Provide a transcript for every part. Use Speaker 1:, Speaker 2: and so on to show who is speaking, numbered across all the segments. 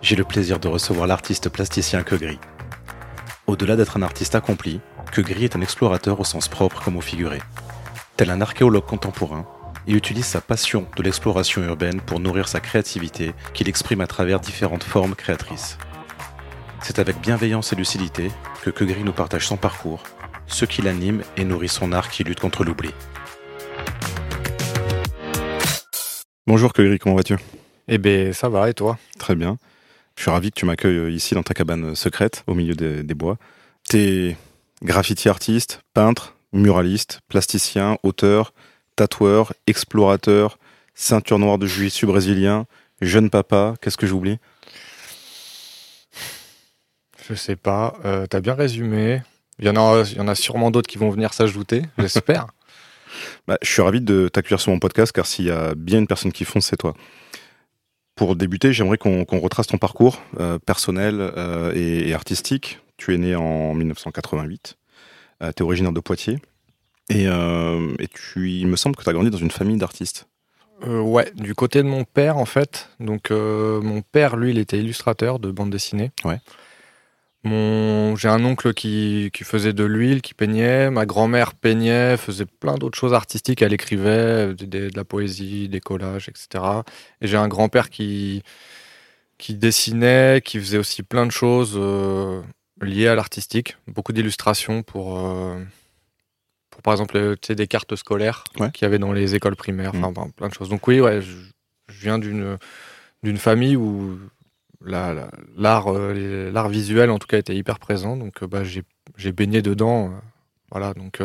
Speaker 1: j'ai le plaisir de recevoir l'artiste plasticien Kegri. Au-delà d'être un artiste accompli, Kegri est un explorateur au sens propre comme au figuré. Tel un archéologue contemporain, il utilise sa passion de l'exploration urbaine pour nourrir sa créativité qu'il exprime à travers différentes formes créatrices. C'est avec bienveillance et lucidité que Kegri nous partage son parcours, ce qui l'anime et nourrit son art qui lutte contre l'oubli. Bonjour Kegri, comment vas-tu?
Speaker 2: Eh ben ça va, et toi?
Speaker 1: Très bien. Je suis ravi que tu m'accueilles euh, ici dans ta cabane secrète, au milieu des, bois. T'es graffiti artiste, peintre, muraliste, plasticien, auteur, tatoueur, explorateur, ceinture noire de jiu brésilien, jeune papa, qu'est-ce que j'oublie?
Speaker 2: Je sais pas, euh, t'as bien résumé. Il y, en a, il y en a sûrement d'autres qui vont venir s'ajouter, j'espère.
Speaker 1: bah, je suis ravi de t'accueillir sur mon podcast car s'il y a bien une personne qui fonce, c'est toi. Pour débuter, j'aimerais qu'on retrace ton parcours euh, personnel euh, et, artistique. Tu es né en 1988. tu es originaire de Poitiers. Et, euh, tu, il me semble que tu as grandi dans une famille d'artistes.
Speaker 2: ouais, du côté de mon père, en fait. Donc, mon père, lui, il était illustrateur de bande dessinée.
Speaker 1: Ouais.
Speaker 2: J'ai un oncle qui, faisait de l'huile, qui peignait. Ma grand-mère peignait, faisait plein d'autres choses artistiques. Elle écrivait de, la poésie, des collages, etc. Et j'ai un grand-père qui, qui dessinait, qui faisait aussi plein de choses euh, liées à l'artistique. Beaucoup d'illustrations pour, euh, pour, par exemple, des cartes scolaires qu'il y avait dans les écoles primaires. Enfin, mmh. plein de choses. Donc oui, ouais, je, je viens d'une famille où l'art euh, l'art visuel en tout cas était hyper présent. Donc euh, bah, j'ai baigné dedans euh, voilà. Donc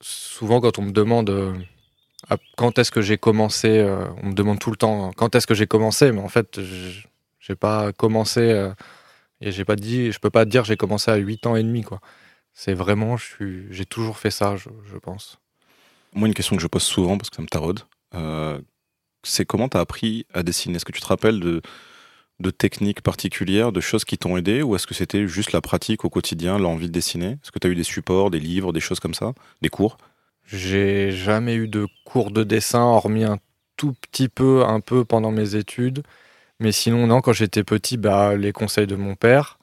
Speaker 2: souvent quand on me demande quand est-ce que j'ai commencé on me demande tout le temps quand est-ce que j'ai commencé mais en fait j'ai pas commencé et j'ai pas dit je peux pas dire j'ai commencé à 8 ans et demi quoi. C'est vraiment j'ai toujours fait ça je, pense.
Speaker 1: Moi une question que je pose souvent parce que ça me taraude c'est comment tu as appris à dessiner? Est-ce que tu te rappelles de, de techniques particulières, de choses qui t'ont aidé Ou est-ce que c'était juste la pratique au quotidien, l'envie de dessiner? Est-ce que tu as eu des supports, des livres, des choses comme ça? Des cours?
Speaker 2: J'ai jamais eu de cours de dessin, hormis un tout petit peu, un peu pendant mes études. Mais sinon, non, quand j'étais petit, bah, les conseils de mon père.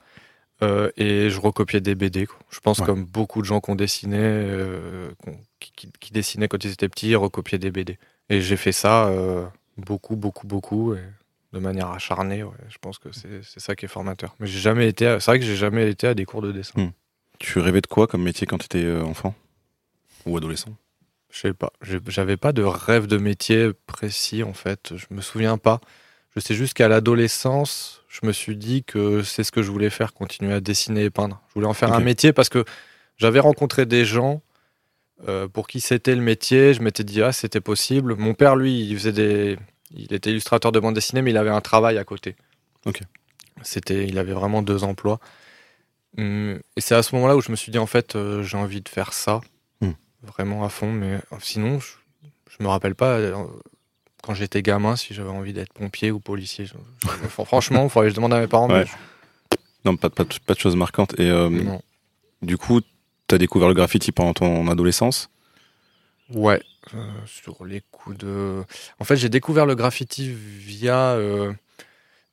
Speaker 2: Euh, et je recopiais des BD. Je pense comme beaucoup de gens qui ont dessiné, euh, qui, dessinaient quand ils étaient petits, recopiaient des BD. Et j'ai fait ça euh, beaucoup, beaucoup, beaucoup, et de manière acharnée. Je pense que c'est ça qui est formateur. Mais j'ai jamais été. C'est vrai que j'ai jamais été à des cours de dessin. Hmm.
Speaker 1: Tu rêvais de quoi comme métier quand tu étais euh, enfant? Ou adolescent?
Speaker 2: Je sais pas. J'avais pas de rêve de métier précis en fait. Je me souviens pas. Je sais juste qu'à l'adolescence, je me suis dit que c'est ce que je voulais faire, continuer à dessiner et peindre. Je voulais en faire un métier parce que j'avais rencontré des gens euh, pour qui c'était le métier. Je m'étais dit, ah, c'était possible. Mon père, lui, il faisait des. Il était illustrateur de bande dessinée, mais il avait un travail à côté.
Speaker 1: Ok.
Speaker 2: C'était, il avait vraiment deux emplois. Hum, et c'est à ce moment-là où je me suis dit, en fait, euh, j'ai envie de faire ça, hmm. vraiment à fond. Mais euh, sinon, je, je me rappelle pas quand j'étais gamin si j'avais envie d'être pompier ou policier. franchement, il faudrait que je demande à mes parents.
Speaker 1: Non, pas, pas, pas, de choses marquantes. Et du coup, tu as découvert le graffiti pendant ton adolescence
Speaker 2: Ouais, euh, sur les coups de. En fait, j'ai découvert le graffiti via euh,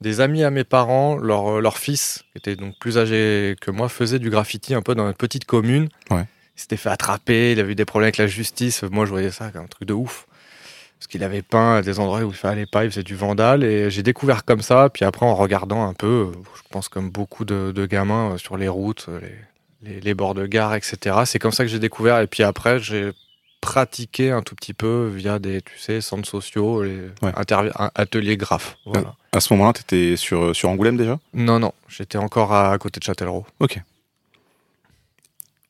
Speaker 2: des amis à mes parents. Leur, euh, leur fils, qui était donc plus âgé que moi, faisait du graffiti un peu dans une petite commune.
Speaker 1: Ouais.
Speaker 2: Il s'était fait attraper, il avait eu des problèmes avec la justice. Moi, je voyais ça comme un truc de ouf. Parce qu'il avait peint à des endroits où il fallait pas, il faisait du vandal. Et j'ai découvert comme ça. Puis après, en regardant un peu, je pense comme beaucoup de, de gamins sur les routes, les, les, bords de gare, etc. C'est comme ça que j'ai découvert. Et puis après, j'ai pratiqué un tout petit peu via des, tu sais, centres sociaux, les ateliers graphes.
Speaker 1: À, ce moment-là, tu étais sur, sur Angoulême déjà?
Speaker 2: Non, non, j'étais encore à, côté de Châtellerault.
Speaker 1: Ok.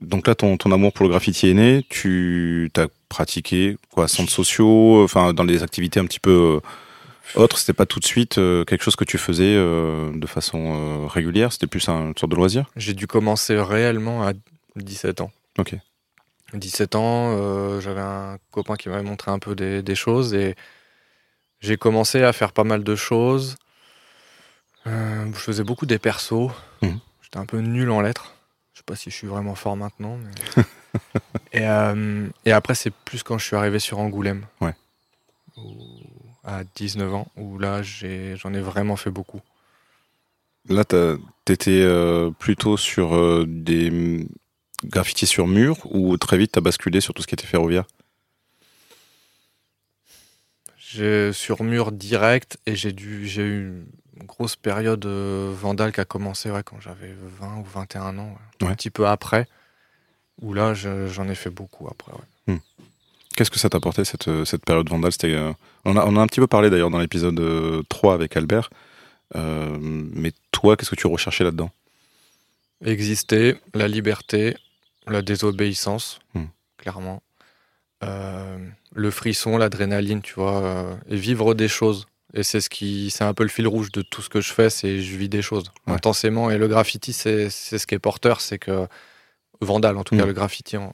Speaker 1: Donc là, ton, ton amour pour le graffiti est né. Tu as pratiqué quoi, centres sociaux, enfin dans des activités un petit peu autre, c'était pas tout de suite euh, quelque chose que tu faisais euh, de façon euh, régulière, c'était plus un, une sorte de loisir?
Speaker 2: J'ai dû commencer réellement à 17 ans.
Speaker 1: Ok.
Speaker 2: 17 ans, j'avais un copain qui m'avait montré un peu des, des choses et j'ai commencé à faire pas mal de choses. Je faisais beaucoup des persos.
Speaker 1: Mhm.
Speaker 2: J'étais un peu nul en lettres. Je sais pas si je suis vraiment fort maintenant. mais- et, et après, c'est plus quand je suis arrivé sur Angoulême.
Speaker 1: Ouais.
Speaker 2: Où- à 19 ans, où là, j'en ai, vraiment fait beaucoup.
Speaker 1: Là, t'étais euh, plutôt sur euh, des graffitis sur mur ou très vite t'as basculé sur tout ce qui était ferroviaire?
Speaker 2: J'ai sur mur direct et j'ai dû j'ai eu une grosse période euh, vandale qui a commencé ouais, quand j'avais 20 ou 21 ans, ouais.
Speaker 1: Ouais.
Speaker 2: un petit peu après. Où là je- j'en ai fait beaucoup après.
Speaker 1: Qu'est-ce que ça t'apportait cette, euh, cette période vandale? Euh, on, a, on a un petit peu parlé d'ailleurs dans l'épisode euh, 3 avec Albert. Euh, mais toi, qu'est-ce que tu recherchais là-dedans?
Speaker 2: Exister, la liberté, la désobéissance,
Speaker 1: Hmm.
Speaker 2: clairement. Euh, le frisson, l'adrénaline, tu vois, euh, et vivre des choses. Et c'est ce qui, c'est un peu le fil rouge de tout ce que je fais, c'est je vis des choses
Speaker 1: Ouais.
Speaker 2: intensément. Et le graffiti, c'est ce qui est porteur, c'est que vandal, en tout
Speaker 1: Mm.
Speaker 2: cas, le graffiti en-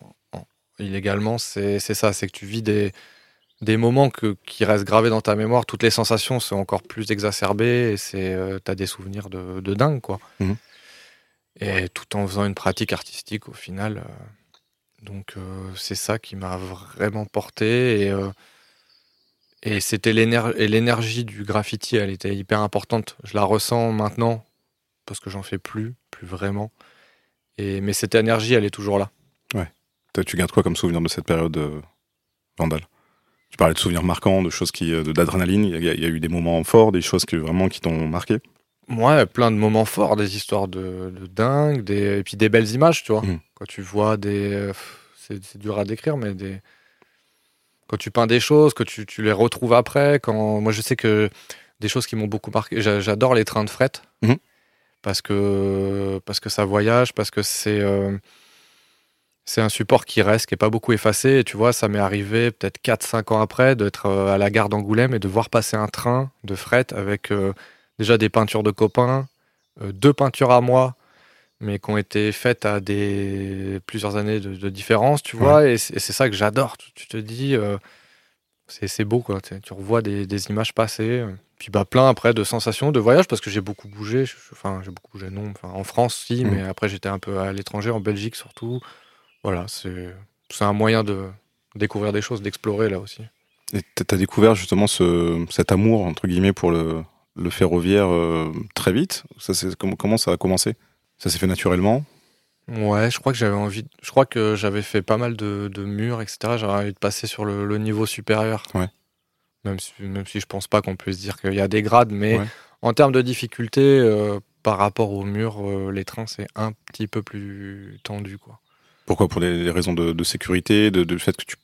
Speaker 2: illégalement, c'est c'est ça, c'est que tu vis des des moments que, qui restent gravés dans ta mémoire. Toutes les sensations sont encore plus exacerbées et c'est euh, t'as des souvenirs de, de dingue, quoi.
Speaker 1: Mhm.
Speaker 2: Et tout en faisant une pratique artistique au final. euh, donc euh, c'est ça qui m'a vraiment porté et euh, et c'était l'énergie du graffiti, elle était hyper importante. Je la ressens maintenant parce que j'en fais plus, plus vraiment. Et mais cette énergie, elle est toujours là.
Speaker 1: Tu gardes quoi comme souvenir de cette période euh, vandale? Tu parlais de souvenirs marquants, de choses qui, euh, d'adrénaline. Il y, a- il y a eu des moments forts, des choses qui vraiment qui t'ont marqué?
Speaker 2: Ouais, plein de moments forts, des histoires de, de dingue, des, et puis des belles images, tu vois.
Speaker 1: Mhm.
Speaker 2: Quand tu vois des. euh, C'est dur à décrire, mais des. Quand tu peins des choses, que tu, tu les retrouves après. Quand... Moi, je sais que des choses qui m'ont beaucoup marqué. j'a- J'adore les trains de fret.
Speaker 1: Mhm.
Speaker 2: Parce, que, parce que ça voyage, parce que c'est. euh, C'est un support qui reste, qui n'est pas beaucoup effacé. Et tu vois, ça m'est arrivé peut-être 4-5 ans après d'être euh, à la gare d'Angoulême et de voir passer un train de fret avec euh, déjà des peintures de copains, euh, deux peintures à moi, mais qui ont été faites à des plusieurs années de, de différence, tu vois, et c'est et c'est ça que j'adore. Tu, tu te dis, euh, c'est beau, quoi. Tu, tu revois des, des images passées, euh, puis bah plein après de sensations, de voyage, parce que j'ai beaucoup bougé. Enfin, j'ai beaucoup bougé, non, en France, si,
Speaker 1: Mhm.
Speaker 2: mais après j'étais un peu à l'étranger, en Belgique surtout. Voilà, c'est c'est un moyen de découvrir des choses, d'explorer là aussi.
Speaker 1: Et t- t'as découvert justement ce, cet amour entre guillemets pour le, le ferroviaire euh, très vite? Ça, c'est comment, comment ça a commencé? Ça s'est fait naturellement?
Speaker 2: Ouais, je crois que j'avais envie. Je crois que j'avais fait pas mal de, de murs, etc. J'avais envie de passer sur le, le niveau supérieur.
Speaker 1: Ouais.
Speaker 2: Même si, même si je pense pas qu'on puisse dire qu'il y a des grades, mais
Speaker 1: Ouais.
Speaker 2: en termes de difficulté, euh, par rapport aux murs, euh, les trains c'est un petit peu plus tendu, quoi.
Speaker 1: Pourquoi Pour des, raisons de, de sécurité, de, de fait que tu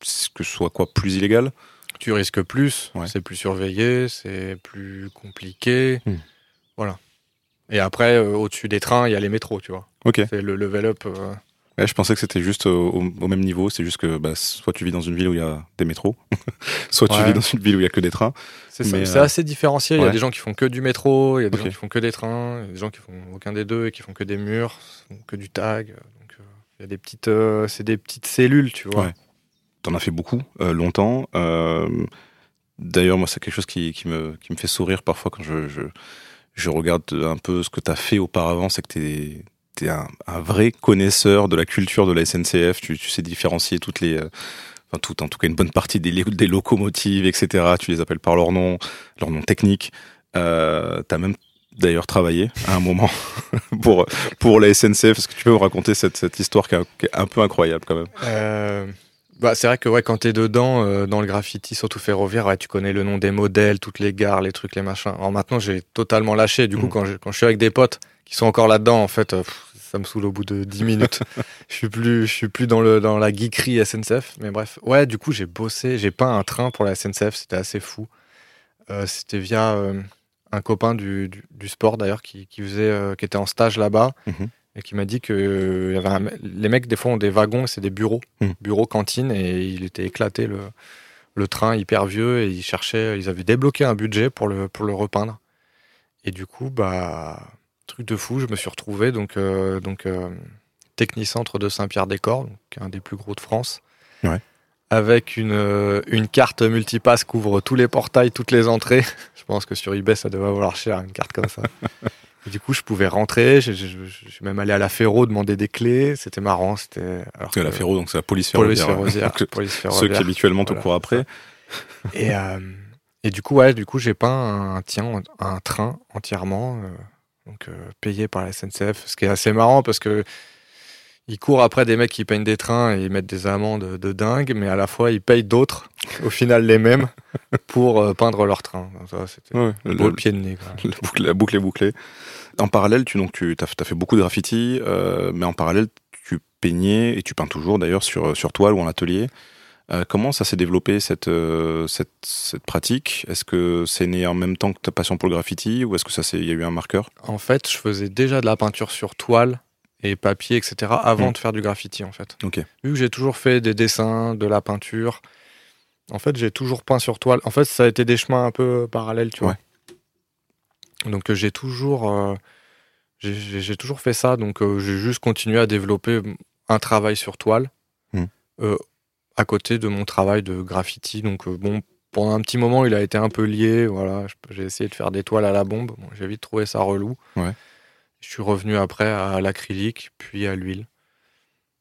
Speaker 1: que ce soit quoi plus illégal.
Speaker 2: Tu risques plus,
Speaker 1: Ouais.
Speaker 2: c'est plus surveillé, c'est plus compliqué.
Speaker 1: Hmm.
Speaker 2: Voilà. Et après, euh, au-dessus des trains, il y a les métros, tu vois.
Speaker 1: Ok.
Speaker 2: C'est le level up. euh,
Speaker 1: Ouais, je pensais que c'était juste au, au- même niveau. C'est juste que bah, soit tu vis dans une ville où il y a des métros, soit tu vis dans une ville où il y a que des trains.
Speaker 2: C'est ça.
Speaker 1: Mais,
Speaker 2: C'est
Speaker 1: euh,
Speaker 2: assez différencié. Il y a des gens qui font que du métro, il y a des gens qui font que des trains, il y a des gens qui font aucun des deux et qui font que des murs, que du tag. Euh, c'est des petites cellules, tu vois.
Speaker 1: Ouais. T'en as fait beaucoup, euh, longtemps. Euh, D'ailleurs, moi, c'est quelque chose qui, me, fait sourire parfois quand je, regarde un peu ce que tu as fait auparavant. C'est que tu es, un, vrai connaisseur de la culture de la SNCF. Tu, sais différencier toutes les. Enfin, en tout cas, une bonne partie des, locomotives, etc. Tu les appelles par leur nom, leur nom technique. Euh, même d'ailleurs travaillé à un moment pour, pour la SNCF. Est-ce que tu peux me raconter cette, cette histoire qui est, qui est un peu incroyable quand même?
Speaker 2: Euh, bah, c'est vrai que ouais, quand t'es dedans, euh, dans le graffiti, surtout ferroviaire, ouais, tu connais le nom des modèles, toutes les gares, les trucs, les machins. Alors maintenant, j'ai totalement lâché. Du coup,
Speaker 1: Mhm.
Speaker 2: quand, je, quand je suis avec des potes qui sont encore là-dedans, en fait, euh, pff, ça me saoule au bout de 10 minutes. je suis plus, je suis plus dans le dans la geekerie SNCF. Mais bref, ouais, du coup, j'ai bossé, j'ai peint un train pour la SNCF. C'était assez fou. Euh, c'était via un copain du, du, du sport d'ailleurs qui, qui faisait, euh, qui était en stage là-bas
Speaker 1: Mhm.
Speaker 2: et qui m'a dit que euh, y avait un les mecs des fois ont des wagons, c'est des bureaux,
Speaker 1: Mhm.
Speaker 2: bureaux cantines et il était éclaté le le train hyper vieux et ils cherchaient, ils avaient débloqué un budget pour le, pour le repeindre. Et du coup, bah, truc de fou, je me suis retrouvé donc, euh, donc euh, technicentre de Saint-Pierre-des-Corps, un des plus gros de France.
Speaker 1: Ouais.
Speaker 2: Avec une, euh, une carte multipass couvre tous les portails, toutes les entrées. je pense que sur eBay, ça devait valoir cher, une carte comme ça. Et du coup, je pouvais rentrer. Je, je- suis même allé à la Ferro demander des clés. C'était marrant. C'était alors
Speaker 1: que la Ferro, donc c'est la police
Speaker 2: police
Speaker 1: ferroviaire.
Speaker 2: ferroviaire,
Speaker 1: Donc,
Speaker 2: police
Speaker 1: Ceux qui
Speaker 2: ferroviaire.
Speaker 1: habituellement te
Speaker 2: Voilà,
Speaker 1: courent après.
Speaker 2: Et, euh, et du coup, ouais, du coup, j'ai peint un, tiens, un train entièrement, euh, donc euh, payé par la SNCF, ce qui est assez marrant parce que ils courent après des mecs qui peignent des trains et ils mettent des amendes de dingue, mais à la fois ils payent d'autres, au final les mêmes, pour euh, peindre leur train. C'était
Speaker 1: Ouais, le-
Speaker 2: le pied de nez. quoi.
Speaker 1: la, boucle, la boucle est bouclée. En parallèle, tu donc tu as, fait beaucoup de graffiti, euh, mais en parallèle, tu peignais et tu peins toujours d'ailleurs sur sur toile ou en atelier. Euh, comment ça s'est développé cette, cette cette pratique? Est-ce que c'est né en même temps que ta passion pour le graffiti ou est-ce que ça il y a eu un marqueur?
Speaker 2: En fait, je faisais déjà de la peinture sur toile et papier, etc., avant
Speaker 1: Mm.
Speaker 2: de faire du graffiti, en fait.
Speaker 1: Ok.
Speaker 2: Vu que j'ai toujours fait des dessins, de la peinture, en fait, j'ai toujours peint sur toile. En fait, ça a été des chemins un peu parallèles, tu vois. Donc, euh, j'ai toujours, euh, j'ai- toujours fait ça. Donc, euh, j'ai juste continué à développer un travail sur toile
Speaker 1: Mm.
Speaker 2: euh, à côté de mon travail de graffiti. Donc, euh, bon, pendant un petit moment, il a été un peu lié. Voilà, j'ai essayé de faire des toiles à la bombe. Bon, j'ai vite trouvé ça relou.
Speaker 1: Ouais.
Speaker 2: Je suis revenu après à l'acrylique, puis à l'huile.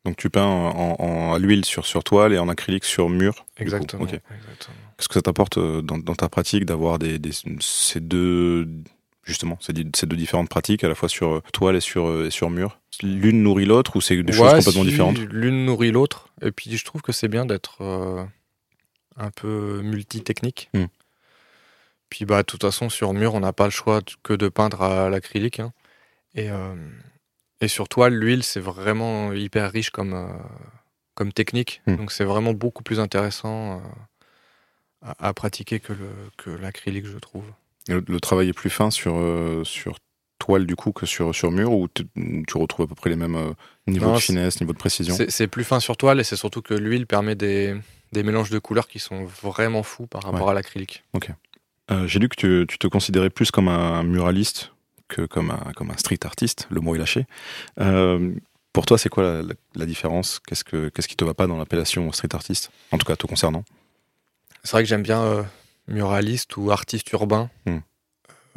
Speaker 1: Donc tu peins en, en- à l'huile sur sur toile et en acrylique sur mur.
Speaker 2: Exactement.
Speaker 1: Qu'est-ce que ça t'apporte euh, dans, dans ta pratique d'avoir des, des- ces deux justement ces, deux différentes pratiques à la fois sur euh, toile et sur euh, et sur mur? L'une nourrit l'autre ou c'est des choses complètement
Speaker 2: si,
Speaker 1: différentes?
Speaker 2: L'une nourrit l'autre. Et puis je trouve que c'est bien d'être euh, un peu multitechnique.
Speaker 1: Hmm.
Speaker 2: Puis bah de toute façon sur mur on n'a pas le choix que de peindre à l'acrylique. hein. Et, euh, et sur toile l'huile c'est vraiment hyper riche comme, euh, comme technique.
Speaker 1: Hmm.
Speaker 2: Donc c'est vraiment beaucoup plus intéressant euh, à, à pratiquer que le- que l'acrylique je trouve.
Speaker 1: le, le travail est plus fin sur sur toile du coup que sur sur mur ou tu retrouves à peu près les mêmes euh, niveaux
Speaker 2: Non,
Speaker 1: de finesse, niveaux de précision?
Speaker 2: C'est c'est plus fin sur toile et c'est surtout que l'huile permet des, des mélanges de couleurs qui sont vraiment fous par rapport
Speaker 1: Ouais.
Speaker 2: à l'acrylique.
Speaker 1: Euh, J'ai lu que tu, tu te considérais plus comme un muraliste que comme un, comme un street artiste, le mot est lâché. Euh, pour toi, c'est quoi la, la- la différence? Qu'est-ce que qu'est-ce qui te va pas dans l'appellation street artiste? En tout cas, te concernant.
Speaker 2: C'est vrai que j'aime bien euh, muraliste ou artiste urbain.
Speaker 1: Hmm.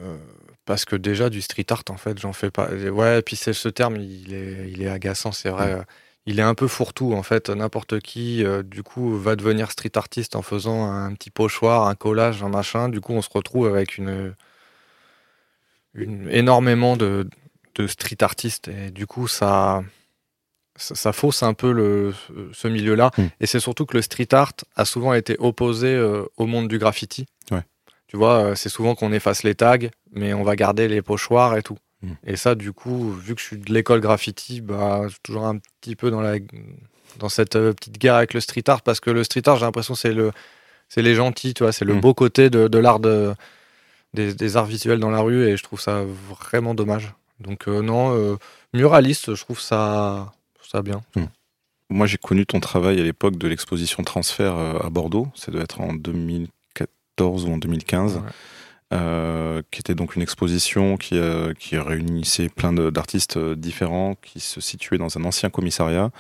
Speaker 2: Euh, parce que déjà, du street art, en fait, j'en fais pas. Ouais, et puis c'est ce terme, il est, il est agaçant, c'est vrai.
Speaker 1: Hmm.
Speaker 2: Il est un peu fourre-tout, en fait. N'importe qui, du coup, va devenir street artiste en faisant un petit pochoir, un collage, un machin. Du coup, on se retrouve avec une, une énormément de, de street artistes. Et du coup, ça, ça, ça fausse un peu le, ce milieu-là.
Speaker 1: Hmm.
Speaker 2: Et c'est surtout que le street art a souvent été opposé euh, au monde du graffiti.
Speaker 1: Ouais.
Speaker 2: Tu vois, euh, c'est souvent qu'on efface les tags, mais on va garder les pochoirs et tout.
Speaker 1: Hmm.
Speaker 2: Et ça, du coup, vu que je suis de l'école graffiti, bah, je suis toujours un petit peu dans, la, dans cette euh, petite guerre avec le street art, parce que le street art, j'ai l'impression c'est le, c'est les gentils, tu vois, c'est le
Speaker 1: Hmm.
Speaker 2: beau côté de, de l'art de, des, des arts visuels dans la rue, et je trouve ça vraiment dommage. Donc euh, non, euh, muraliste, je trouve ça, ça bien.
Speaker 1: Moi, j'ai connu ton travail à l'époque de l'exposition Transfert euh, à Bordeaux. Ça doit être en 2014 ou en 2015.
Speaker 2: Ouais.
Speaker 1: euh, qui était donc une exposition qui, euh, qui réunissait plein d'artistes différents qui se situaient dans un ancien commissariat.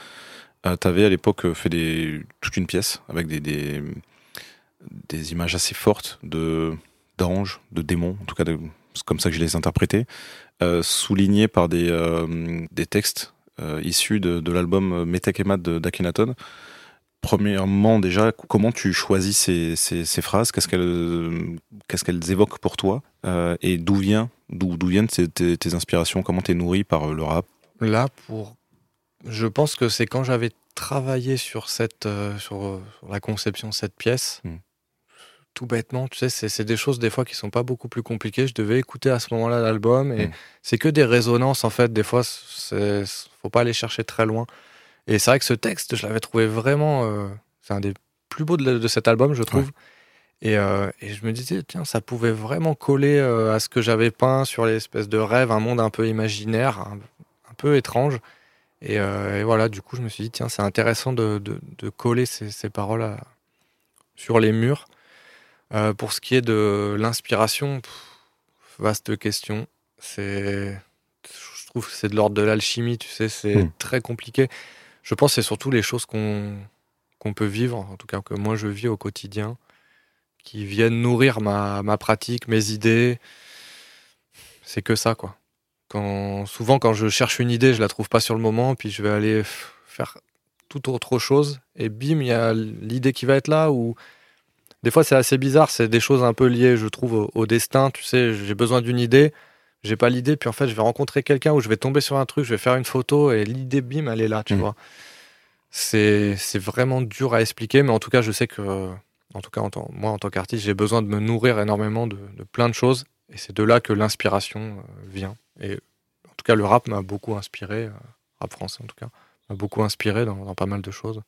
Speaker 1: Euh, tu avais à l'époque fait des, toute une pièce avec des, des, des images assez fortes de d'anges, de démons, en tout cas c'est comme ça que je les interprétais, euh, soulignés par des, euh, des textes euh, issus de, de l'album Metek et Mat de- d'Akhenaton. Premièrement, déjà, comment tu choisis ces, ces, ces phrases? Qu'est-ce qu'elles qu'est-ce qu'elles évoquent pour toi? Euh, Et d'où vient d'où d'où viennent tes, tes- tes inspirations? Comment t'es nourri par le rap?
Speaker 2: Là, pour. Je pense que c'est quand j'avais travaillé sur, cette, sur, sur la conception de cette pièce.
Speaker 1: Mm.
Speaker 2: Tout bêtement, tu sais, c'est des choses des fois qui sont pas beaucoup plus compliquées. Je devais écouter à ce moment-là l'album et
Speaker 1: Mm.
Speaker 2: c'est que des résonances en fait. Des fois, faut pas aller chercher très loin. Et c'est vrai que ce texte, je l'avais trouvé vraiment. euh, c'est un des plus beaux de, de cet album, je trouve. Et, euh, et je me disais, tiens, ça pouvait vraiment coller euh, à ce que j'avais peint sur l'espèce de rêve, un monde un peu imaginaire, un, un peu étrange. Et, et voilà, du coup, je me suis dit, tiens, c'est intéressant de, de- de coller ces, ces paroles à- sur les murs. Euh, pour ce qui est de l'inspiration, vaste question. C'est, je trouve que c'est de l'ordre de l'alchimie, tu sais, c'est
Speaker 1: Hmm.
Speaker 2: très compliqué. Je pense que c'est surtout les choses qu'on qu'on peut vivre, en tout cas que moi je vis au quotidien, qui viennent nourrir ma, ma pratique, mes idées. C'est que ça, quoi. Quand, souvent, quand je cherche une idée, je la trouve pas sur le moment, puis je vais aller faire tout autre chose, et bim, il y a l'idée qui va être là, ou des fois c'est assez bizarre, c'est des choses un peu liées, je trouve, au, au destin. Tu sais, j'ai besoin d'une idée, j'ai pas l'idée, puis en fait, je vais rencontrer quelqu'un ou je vais tomber sur un truc, je vais faire une photo, et l'idée, bim, elle est là, tu
Speaker 1: Mhm.
Speaker 2: vois. C'est c'est vraiment dur à expliquer, mais en tout cas, je sais que, en tout cas, en tant- moi, en tant qu'artiste, j'ai besoin de me nourrir énormément de, de plein de choses, et c'est de là que l'inspiration euh, vient. Et en tout cas, le rap m'a beaucoup inspiré, euh, rap français en tout cas, m'a beaucoup inspiré dans, dans pas mal de choses.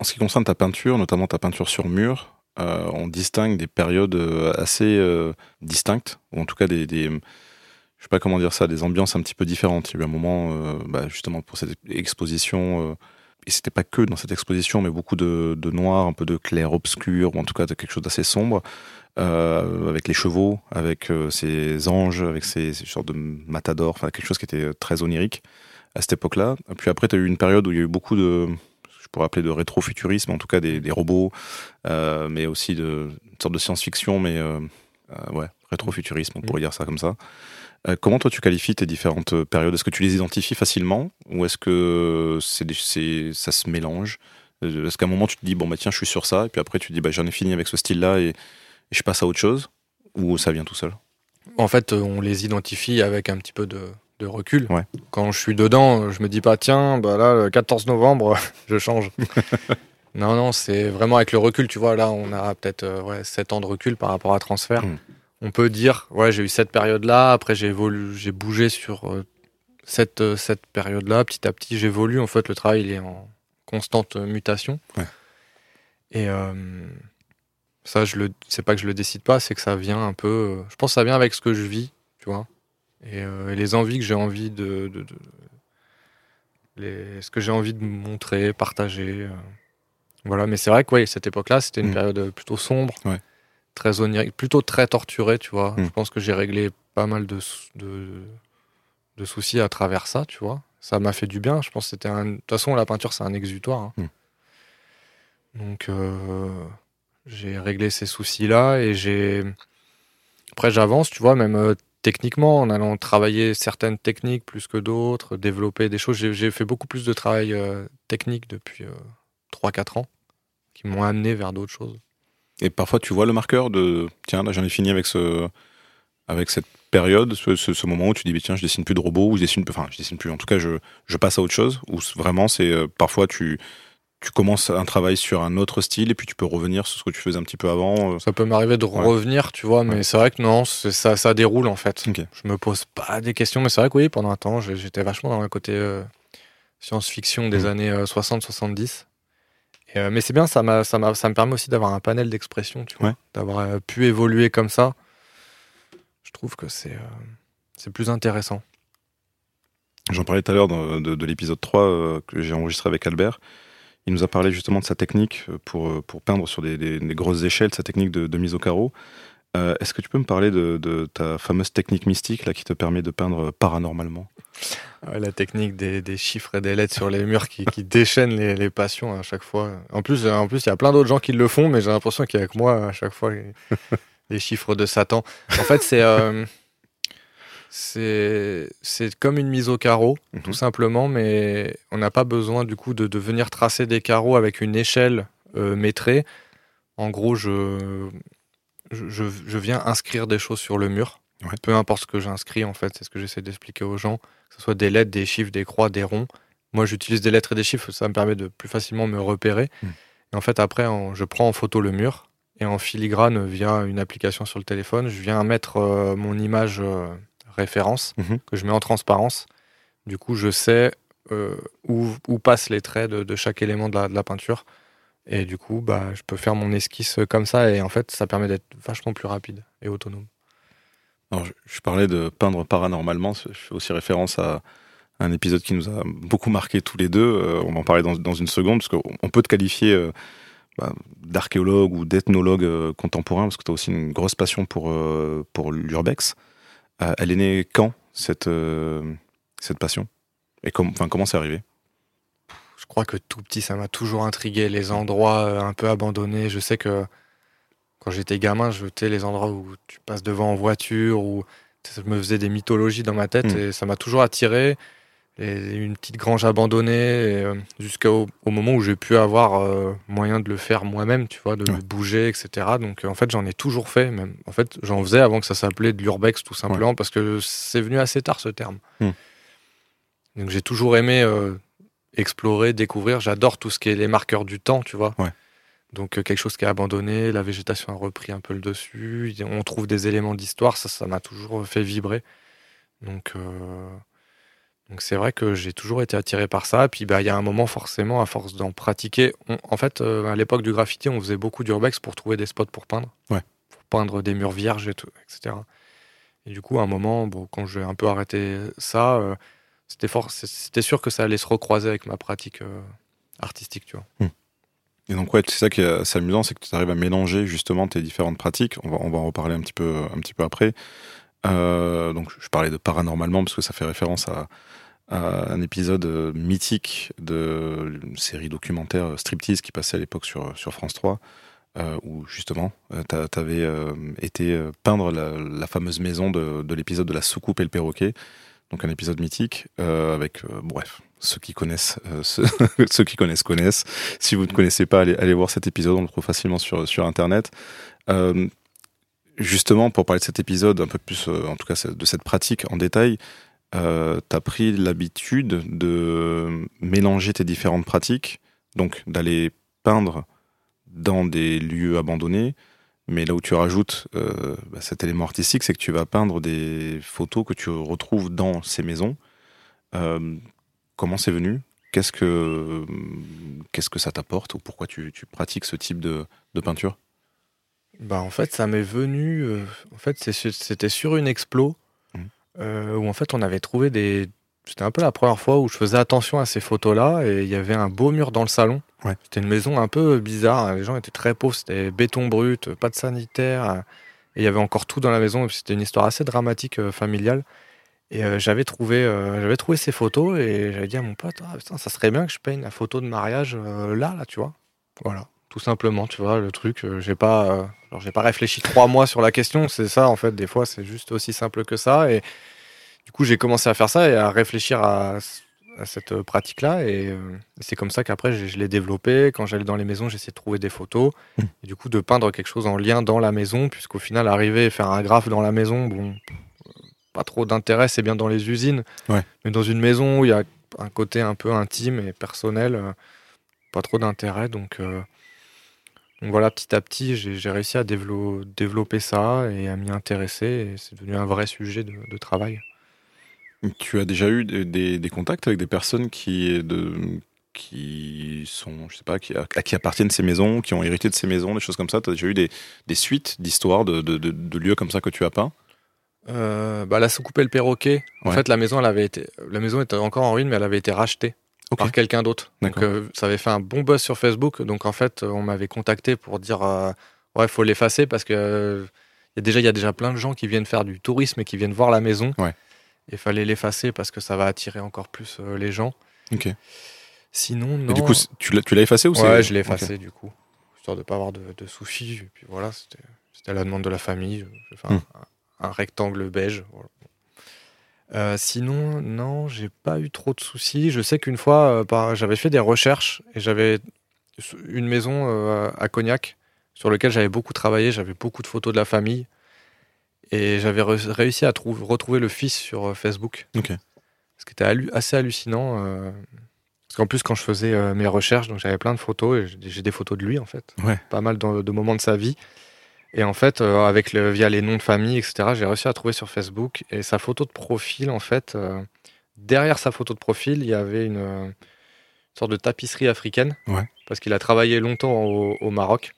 Speaker 1: En ce qui concerne ta peinture, notamment ta peinture sur mur, euh, on distingue des périodes euh, assez euh, distinctes, ou en tout cas des, des- je sais pas comment dire ça, des ambiances un petit peu différentes. Il y a eu un moment, bah, justement pour cette exposition, et c'était pas que dans cette exposition, mais beaucoup de, noir, un peu de clair obscur, ou en tout cas de quelque chose d'assez sombre, avec les chevaux, avec ces anges, avec ces, ces sortes de matadors, enfin quelque chose qui était très onirique à cette époque-là. Puis après, tu as eu une période où il y a eu beaucoup de, je pourrais appeler de rétrofuturisme, en tout cas des, des robots, euh, mais aussi de, une sorte de science-fiction, mais euh, euh, ouais, rétrofuturisme, on pourrait dire ça comme ça. Comment toi tu qualifies tes différentes périodes? Est-ce que tu les identifies facilement? Ou est-ce que c'est, c'est, ça se mélange? Est-ce qu'à un moment tu te dis bon bah tiens je suis sur ça et puis après tu te dis bah j'en ai fini avec ce style-là et, et je passe à autre chose? Ou ça vient tout seul?
Speaker 2: En fait, on les identifie avec un petit peu de, de recul.
Speaker 1: Ouais.
Speaker 2: Quand je suis dedans, je me dis pas, tiens, bah là, le 14 novembre, je change. non, non, c'est vraiment avec le recul. Tu vois, là, on a peut-être euh, ouais, 7 ans de recul par rapport à transfert.
Speaker 1: Mm.
Speaker 2: On peut dire, ouais, j'ai eu cette période-là, après j'ai évolué, j'ai bougé sur euh, cette, euh, cette période-là. Petit à petit, j'évolue. En fait, le travail, il est en constante mutation.
Speaker 1: Ouais.
Speaker 2: Et euh, ça, je le, c'est pas que je le décide pas, c'est que ça vient un peu. je pense que ça vient avec ce que je vis, tu vois, et, euh, et les envies que j'ai envie de, de- de- les, ce que j'ai envie de montrer, partager. euh. voilà, mais c'est vrai que ouais, cette époque-là, c'était une
Speaker 1: Mm.
Speaker 2: période plutôt sombre,
Speaker 1: Ouais.
Speaker 2: très onirique, plutôt très torturée, tu vois.
Speaker 1: Mm.
Speaker 2: Je pense que j'ai réglé pas mal de, de, de soucis à travers ça, tu vois. Ça m'a fait du bien. Je pense que c'était un. De toute façon, la peinture, c'est un exutoire. hein.
Speaker 1: Mm.
Speaker 2: Donc, euh, j'ai réglé ces soucis-là et j'ai. Après, j'avance, tu vois, même euh, techniquement, en allant travailler certaines techniques plus que d'autres, développer des choses. J'ai fait beaucoup plus de travail euh, technique depuis 3-4 ans qui m'ont amené vers d'autres choses.
Speaker 1: Et parfois, tu vois le marqueur de tiens, là, j'en ai fini avec ce, avec cette période, ce, moment où tu dis, tiens, je dessine plus de robots, ou je dessine, enfin, je dessine plus. En tout cas, je, passe à autre chose. Ou vraiment, c'est euh, parfois tu, tu commences un travail sur un autre style et puis tu peux revenir sur ce que tu faisais un petit peu avant. euh.
Speaker 2: Ça peut m'arriver de
Speaker 1: Ouais.
Speaker 2: revenir, tu vois, mais
Speaker 1: Ouais.
Speaker 2: c'est vrai que non, ça, ça déroule en fait. Je me pose pas des questions, mais c'est vrai que oui, pendant un temps, j'étais vachement dans le côté euh, science-fiction des
Speaker 1: Mhm.
Speaker 2: années euh, 60-70. Et, euh, mais c'est bien, ça, m'a- ça, ça me permet aussi d'avoir un panel d'expression, tu vois,
Speaker 1: Ouais.
Speaker 2: d'avoir pu évoluer comme ça. Je trouve que c'est c'est plus intéressant.
Speaker 1: J'en parlais tout à l'heure de, de- de l'épisode 3 euh, que j'ai enregistré avec Albert. Il nous a parlé justement de sa technique euh, pour, euh, pour peindre sur des, des- des grosses échelles, sa technique de, de mise au carreau. Euh, Est-ce que tu peux me parler de, de ta fameuse technique mystique là, qui te permet de peindre paranormalement?
Speaker 2: Ouais, la technique des, des chiffres et des lettres sur les murs qui, qui déchaînent les, les passions à chaque fois. En plus, en plus, il y a plein d'autres gens qui le font, mais j'ai l'impression qu'il y a que moi à chaque fois les, les chiffres de Satan. En fait, c'est euh, c'est comme une mise au carreau,
Speaker 1: Mhm.
Speaker 2: tout simplement, mais on n'a pas besoin du coup de, de venir tracer des carreaux avec une échelle euh, métrée. En gros, je, je, je- viens inscrire des choses sur le mur.
Speaker 1: Ouais.
Speaker 2: Peu importe ce que j'inscris, en fait, c'est ce que j'essaie d'expliquer aux gens que ce soit des lettres, des chiffres, des croix, des ronds. Moi, j'utilise des lettres et des chiffres, ça me permet de plus facilement me repérer.
Speaker 1: Mm.
Speaker 2: Et en fait, après, en- je prends en photo le mur et en filigrane, via une application sur le téléphone, je viens mettre euh, mon image euh, référence
Speaker 1: Mhm.
Speaker 2: que je mets en transparence. Du coup, je sais euh, où, où passent les traits de, de chaque élément de la, de la peinture. Et du coup, bah, je peux faire mon esquisse comme ça. Et en fait, ça permet d'être vachement plus rapide et autonome.
Speaker 1: Alors, je, je parlais de peindre paranormalement, je fais aussi référence à un épisode qui nous a beaucoup marqué tous les deux. Euh, on va en parler dans, dans une seconde, parce qu'on on peut te qualifier, euh, bah, d'archéologue ou d'ethnologue contemporain, parce que tu as aussi une grosse passion pour, pour l'urbex. Elle est née quand, cette, cette passion? Et comment c'est arrivé?
Speaker 2: Je crois que tout petit, ça m'a toujours intrigué, les endroits un peu abandonnés. Je sais que quand j'étais gamin, je les endroits où tu passes devant en voiture, où ça me faisait des mythologies dans ma tête, mm. et ça m'a toujours attiré une petite grange abandonnée euh, jusqu'au moment où j'ai pu avoir euh, moyen de le faire moi-même, tu vois, de bouger, etc. Donc euh, en fait, j'en ai toujours fait. Même. En fait, j'en faisais avant que ça s'appelait de l'urbex, tout simplement, parce que c'est venu assez tard ce terme. Hmm. Donc j'ai toujours aimé explorer, découvrir. J'adore tout ce qui est les marqueurs du temps, tu vois. Donc quelque chose qui est abandonné, la végétation a repris un peu le dessus, on trouve des éléments d'histoire, ça, ça m'a toujours fait vibrer. Donc donc c'est vrai que j'ai toujours été attiré par ça. Puis bah il y a un moment forcément, à force d'en pratiquer, en fait euh, à l'époque du graffiti, on faisait beaucoup d'urbex pour trouver des spots pour peindre,
Speaker 1: ouais.
Speaker 2: pour peindre des murs vierges et tout, etc. Et du coup à un moment, bon, quand j'ai un peu arrêté ça, euh, c'était fort, c'était sûr que ça allait se recroiser avec ma pratique euh, artistique, tu vois.
Speaker 1: Hmm. Et donc ouais, c'est ça qui est assez amusant, c'est que tu arrives à mélanger justement tes différentes pratiques. On va, on va en reparler un petit peu, un petit peu après. donc je parlais de paranormalement parce que ça fait référence à, un épisode euh, mythique de une série documentaire euh, Striptease qui passait à l'époque sur, sur France 3, euh, où justement, tu avais été peindre la, fameuse maison de, de l'épisode de la soucoupe et le perroquet. Donc un épisode mythique avec, bref, ceux qui connaissent, ceux, qui connaissent connaissent. Si vous ne connaissez pas, allez, allez, voir cet épisode, on le trouve facilement sur, sur Internet. justement, pour parler de cet épisode, un peu plus, en tout cas de cette pratique en détail, euh, tu as pris l'habitude de mélanger tes différentes pratiques, donc d'aller peindre dans des lieux abandonnés, mais là où tu rajoutes euh, bah, cet élément artistique, c'est que tu vas peindre des photos que tu retrouves dans ces maisons. Euh, comment c'est venu? Qu'est-ce que qu'est-ce que ça t'apporte ou pourquoi tu, pratiques ce type de, peinture?
Speaker 2: Bah en fait ça m'est venu en fait c'était sur une explo euh, où en fait on avait trouvé des. C'était un peu la première fois où je faisais attention à ces photos-là et il y avait un beau mur dans le salon. C'était une maison un peu bizarre. Les gens étaient très pauvres. C'était béton brut, pas de sanitaire. Et il y avait encore tout dans la maison. C'était une histoire assez dramatique euh, familiale. Et euh, j'avais trouvé, j'avais trouvé ces photos et j'avais dit à mon pote, ah, putain, ça serait bien que je peigne la photo de mariage là, là, tu vois. Voilà, tout simplement, tu vois, le truc. j'ai pas, alors j'ai pas réfléchi trois mois sur la question. C'est ça, en fait, des fois, c'est juste aussi simple que ça. Et du coup, j'ai commencé à faire ça et à réfléchir à, cette pratique-là. Et, euh, c'est comme ça qu'après, je, l'ai développé. Quand j'allais dans les maisons, j'essayais de trouver des photos. Mmh. Et du coup, de peindre quelque chose en lien dans la maison, puisqu'au final, arriver et faire un graphe dans la maison, bon, pas trop d'intérêt, c'est bien dans les usines. Mais dans une maison où il y a un côté un peu intime et personnel, euh, pas trop d'intérêt. Donc, euh, donc voilà, petit à petit, j'ai réussi à développer ça et à m'y intéresser. Et c'est devenu un vrai sujet de, travail.
Speaker 1: Tu as déjà eu des, contacts avec des personnes qui, de, qui sont, je sais pas, qui, à, qui appartiennent ces maisons, qui ont hérité de ces maisons, des choses comme ça? Tu as déjà eu des, suites d'histoires de, lieux comme ça que tu as peint?
Speaker 2: Euh, bah, La soucoupe et le perroquet. En fait, la maison, elle avait été, la maison était encore en ruine, mais elle avait été rachetée par quelqu'un d'autre. Donc euh, ça avait fait un bon buzz sur Facebook. Donc en fait, on m'avait contacté pour dire euh, ouais, faut l'effacer parce que y a déjà il y a déjà plein de gens qui viennent faire du tourisme et qui viennent voir la maison.
Speaker 1: Ouais.
Speaker 2: Il fallait l'effacer parce que ça va attirer encore plus euh, les gens.
Speaker 1: Ok.
Speaker 2: Sinon, non.
Speaker 1: Et du coup, tu l'as effacé ou
Speaker 2: Ouais, je l'ai effacé du coup, histoire de pas avoir de, de soucis. Et puis voilà, c'était la demande de la famille. J'ai fait un, hmm. rectangle beige. Euh, sinon, non, j'ai pas eu trop de soucis. Je sais qu'une fois, euh, j'avais fait des recherches et j'avais une maison euh, à Cognac sur laquelle j'avais beaucoup travaillé. J'avais beaucoup de photos de la famille et j'avais réussi à retrouver le fils sur Facebook. Ce qui était assez hallucinant. parce qu'en plus, quand je faisais mes recherches, donc j'avais plein de photos et j'ai des photos de lui en fait. Pas mal de moments de sa vie. Et en fait, euh, avec le, via les noms de famille, etc., j'ai réussi à trouver sur Facebook. Et sa photo de profil, en fait, euh, derrière sa photo de profil, il y avait une, euh, sorte de tapisserie africaine. Parce qu'il a travaillé longtemps au, Maroc.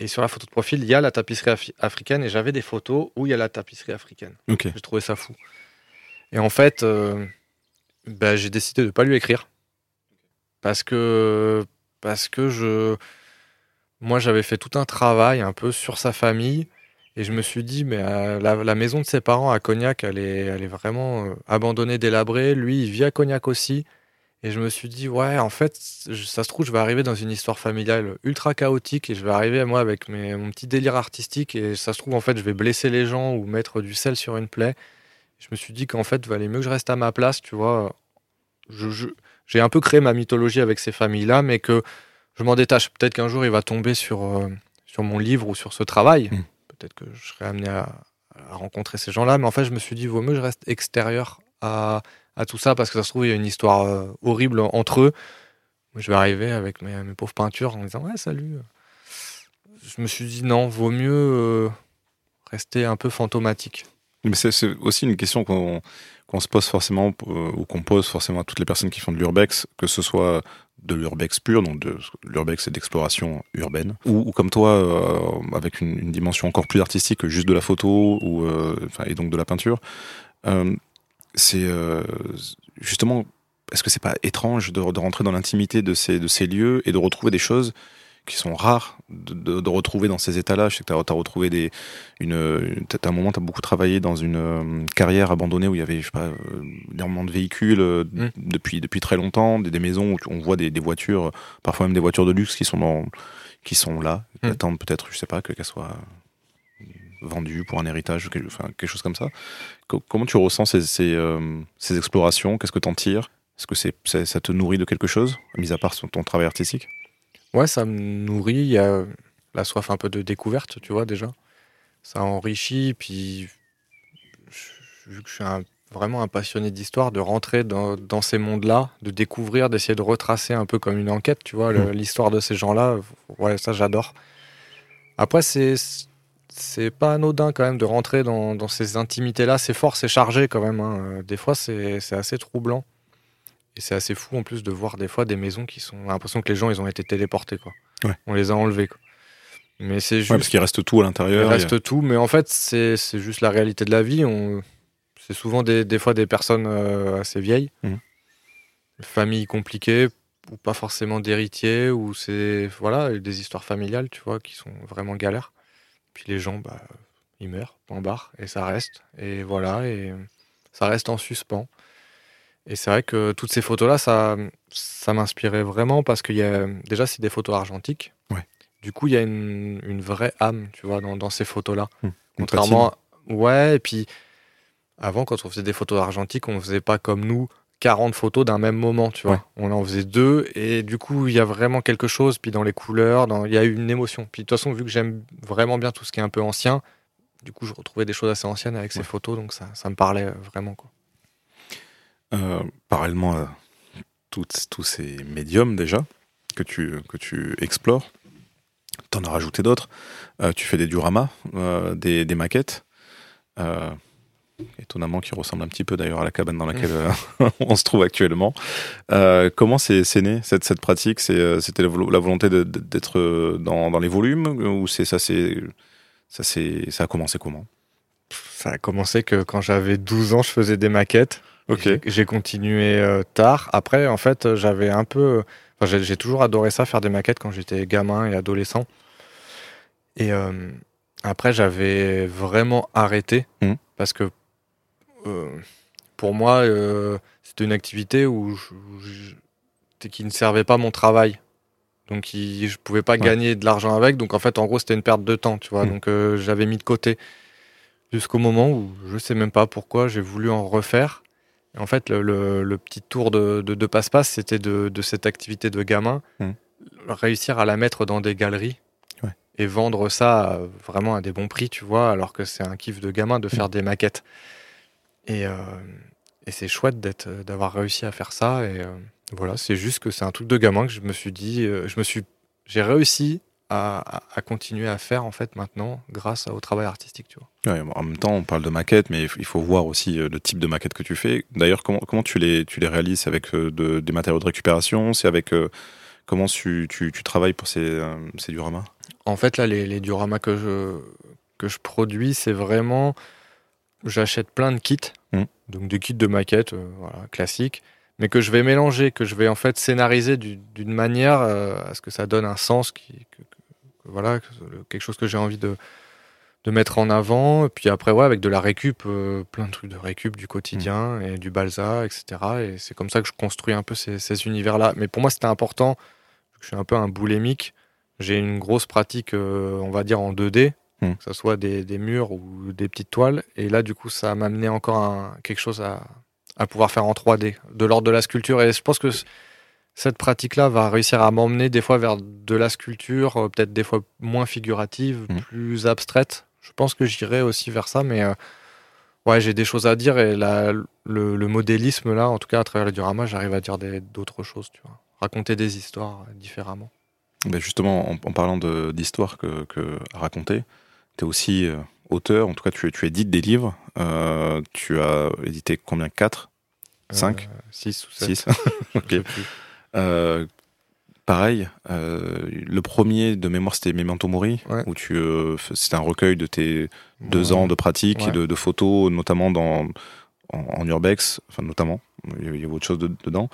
Speaker 2: Et sur la photo de profil, il y a la tapisserie africaine. Et j'avais des photos où il y a la tapisserie africaine.
Speaker 1: J'ai
Speaker 2: trouvé ça fou. Et en fait, bah, j'ai décidé de ne pas lui écrire. Parce que, parce que je moi j'avais fait tout un travail un peu sur sa famille et je me suis dit, mais euh, la, maison de ses parents à Cognac, elle est, elle vraiment euh, abandonnée, délabrée. Lui, il vit à Cognac aussi. Et je me suis dit, ouais, en fait, ça se trouve, je vais arriver dans une histoire familiale ultra chaotique et je vais arriver, moi, avec mes, mon petit délire artistique. Et ça se trouve, en fait, je vais blesser les gens ou mettre du sel sur une plaie. Je me suis dit qu'en fait, valait mieux que je reste à ma place, tu vois. j'ai un peu créé ma mythologie avec ces familles-là, mais que je m'en détache. Peut-être qu'un jour, il va tomber sur, euh, sur mon livre ou sur ce travail. Mmh peut-être que je serais amené à, rencontrer ces gens-là. Mais en fait, je me suis dit, vaut mieux que je reste extérieur à, tout ça parce que ça se trouve, il y a une histoire euh, horrible entre eux. Je vais arriver avec mes, pauvres peintures en disant, ouais, salut. Je me suis dit, non, vaut mieux euh, rester un peu fantomatique.
Speaker 1: Mais c'est aussi une question qu'on se pose forcément, euh, ou qu'on pose forcément à toutes les personnes qui font de l'urbex, que ce soit de l'urbex pur, donc de l'urbex c'est d'exploration urbaine, ou, comme toi euh, avec une, dimension encore plus artistique que juste de la photo ou euh, et donc de la peinture. Euh, c'est justement, est-ce que c'est pas étrange de, de rentrer dans l'intimité de ces de ces lieux et de retrouver des choses qui sont rares de, retrouver dans ces états-là. Je sais que tu as, retrouvé des. Une, à un moment, tu as beaucoup travaillé dans une euh, carrière abandonnée où il y avait, je sais pas, euh, énormément de véhicules euh, mm. depuis, depuis très longtemps, des, maisons où on voit des, voitures, parfois même des voitures de luxe qui sont, dans, qui sont là, qui mm. attendent peut-être, je sais pas, qu'elles soient vendues pour un héritage, quelque, enfin, quelque chose comme ça. comment tu ressens ces, ces, explorations? Qu'est-ce que tu en tires? Est-ce que c'est, ça te nourrit de quelque chose, mis à part ton travail artistique?
Speaker 2: Ouais, ça me nourrit. Il y a la soif un peu de découverte, tu vois, déjà. Ça enrichit. Puis, vu que je suis vraiment un passionné d'histoire, de rentrer dans, ces mondes-là, de découvrir, d'essayer de retracer un peu comme une enquête, tu vois, mmh. l'histoire de ces gens-là. Ouais, ça, j'adore. Après, c'est. C'est pas anodin quand même de rentrer dans, ces intimités-là. C'est fort, c'est chargé quand même. Hein. Des fois, c'est assez troublant. Et c'est assez fou en plus de voir des fois des maisons qui sont. l'impression que les gens ils ont été téléportés quoi. On les a enlevés quoi. Mais c'est juste.
Speaker 1: parce qu'il reste tout à l'intérieur.
Speaker 2: Il reste tout, mais en fait c'est juste la réalité de la vie. On... C'est souvent des, des, fois des personnes euh, assez vieilles, mmh. familles compliquées ou pas forcément d'héritiers ou c'est voilà des histoires familiales tu vois qui sont vraiment galères. Puis les gens bah ils meurent, en barre et ça reste et voilà et ça reste en suspens. Et c'est vrai que toutes ces photos-là, ça, ça m'inspirait vraiment parce qu'il y a déjà c'est des photos argentiques.
Speaker 1: Ouais.
Speaker 2: Du coup, il y a une, une, vraie âme, tu vois, dans, dans ces photos-là. Hum, Contrairement, ouais. Et puis avant, quand on faisait des photos argentiques, on faisait pas comme nous 40 photos d'un même moment, tu vois. On en faisait deux et du coup, il y a vraiment quelque chose. Puis dans les couleurs, dans... il y a eu une émotion. Puis de toute façon, vu que j'aime vraiment bien tout ce qui est un peu ancien, du coup, je retrouvais des choses assez anciennes avec ces photos, donc ça, ça me parlait vraiment, quoi.
Speaker 1: Euh, parallèlement à tous ces médiums déjà que tu, que tu explores, tu en as rajouté d'autres. Euh, tu fais des dioramas, euh, des, des, maquettes, étonnamment qui ressemblent un petit peu d'ailleurs à la cabane dans laquelle on se trouve actuellement. comment c'est né cette, cette pratique? C'était la volonté d'être dans, dans, les volumes ou c'est ça, ça, ça a commencé comment?
Speaker 2: Ça a commencé que quand j'avais 12 ans, je faisais des maquettes. J'ai continué euh, tard. Après, en fait, j'avais un peu. j'ai toujours adoré ça, faire des maquettes quand j'étais gamin et adolescent. Et euh, après, j'avais vraiment arrêté mmh. parce que euh, pour moi, c'était une activité où qui ne servait pas mon travail. Donc, je je pouvais pas gagner de l'argent avec. Donc, en fait, en gros, c'était une perte de temps, tu vois. Mmh. Donc, j'avais mis de côté jusqu'au moment où je sais même pas pourquoi j'ai voulu en refaire. En fait, le, petit tour de, passe-passe, c'était de, cette activité de gamin, mmh. réussir à la mettre dans des galeries et vendre ça vraiment à des bons prix, tu vois, alors que c'est un kiff de gamin de faire mmh. des maquettes. Euh, et, c'est chouette d'être, d'avoir réussi à faire ça. Et euh, voilà, c'est juste que c'est un truc de gamin que je me suis dit, euh, je me suis, j'ai réussi à, continuer à faire en fait maintenant grâce au travail artistique. Tu
Speaker 1: vois. en même temps, on parle de maquettes, mais il faut voir aussi euh, le type de maquette que tu fais. D'ailleurs, comment, comment tu, les, tu les réalises? Avec euh, de, des matériaux de récupération? C'est avec euh, comment tu, tu, tu, travailles pour ces, ces dioramas?
Speaker 2: En fait, là, les, les dioramas que je, que je produis, c'est vraiment j'achète plein de kits, mmh. donc des kits de maquettes voilà, classiques mais que je vais mélanger, que je vais en fait scénariser d'une manière à ce que ça donne un sens qui, voilà, quelque chose que j'ai envie de, de mettre en avant. Et puis après, ouais, avec de la récup, plein de trucs de récup du quotidien et du balsa, etc. Et c'est comme ça que je construis un peu ces, ces univers-là. Mais pour moi, c'était important. Je suis un peu un boulémique. J'ai une grosse pratique, on va dire, en 2D, hmm. que ce soit des, des, murs ou des petites toiles. Et là, du coup, ça m'a amené encore un, quelque chose à, à pouvoir faire en 3D, de l'ordre de la sculpture. Et je pense que cette pratique-là va réussir à m'emmener des fois vers de la sculpture, euh, peut-être des fois moins figurative, mmh. plus abstraite. Je pense que j'irai aussi vers ça, mais euh, ouais, j'ai des choses à dire et la, le, modélisme, là, en tout cas à travers le diorama, j'arrive à dire d'autres choses, tu vois. Raconter des histoires différemment.
Speaker 1: Ben justement, en, parlant d'histoires que, que, à raconter, tu es aussi euh, auteur, en tout cas tu, tu édites des livres. tu as édité combien? 4 5
Speaker 2: 6 ou 7.
Speaker 1: 6. ok. Euh, pareil, euh, le premier de mémoire c'était Memento Mori, où tu, euh, c'était un recueil de tes deux ans de pratique et de, photos, notamment dans, en, urbex, enfin notamment, il y avait autre chose dedans.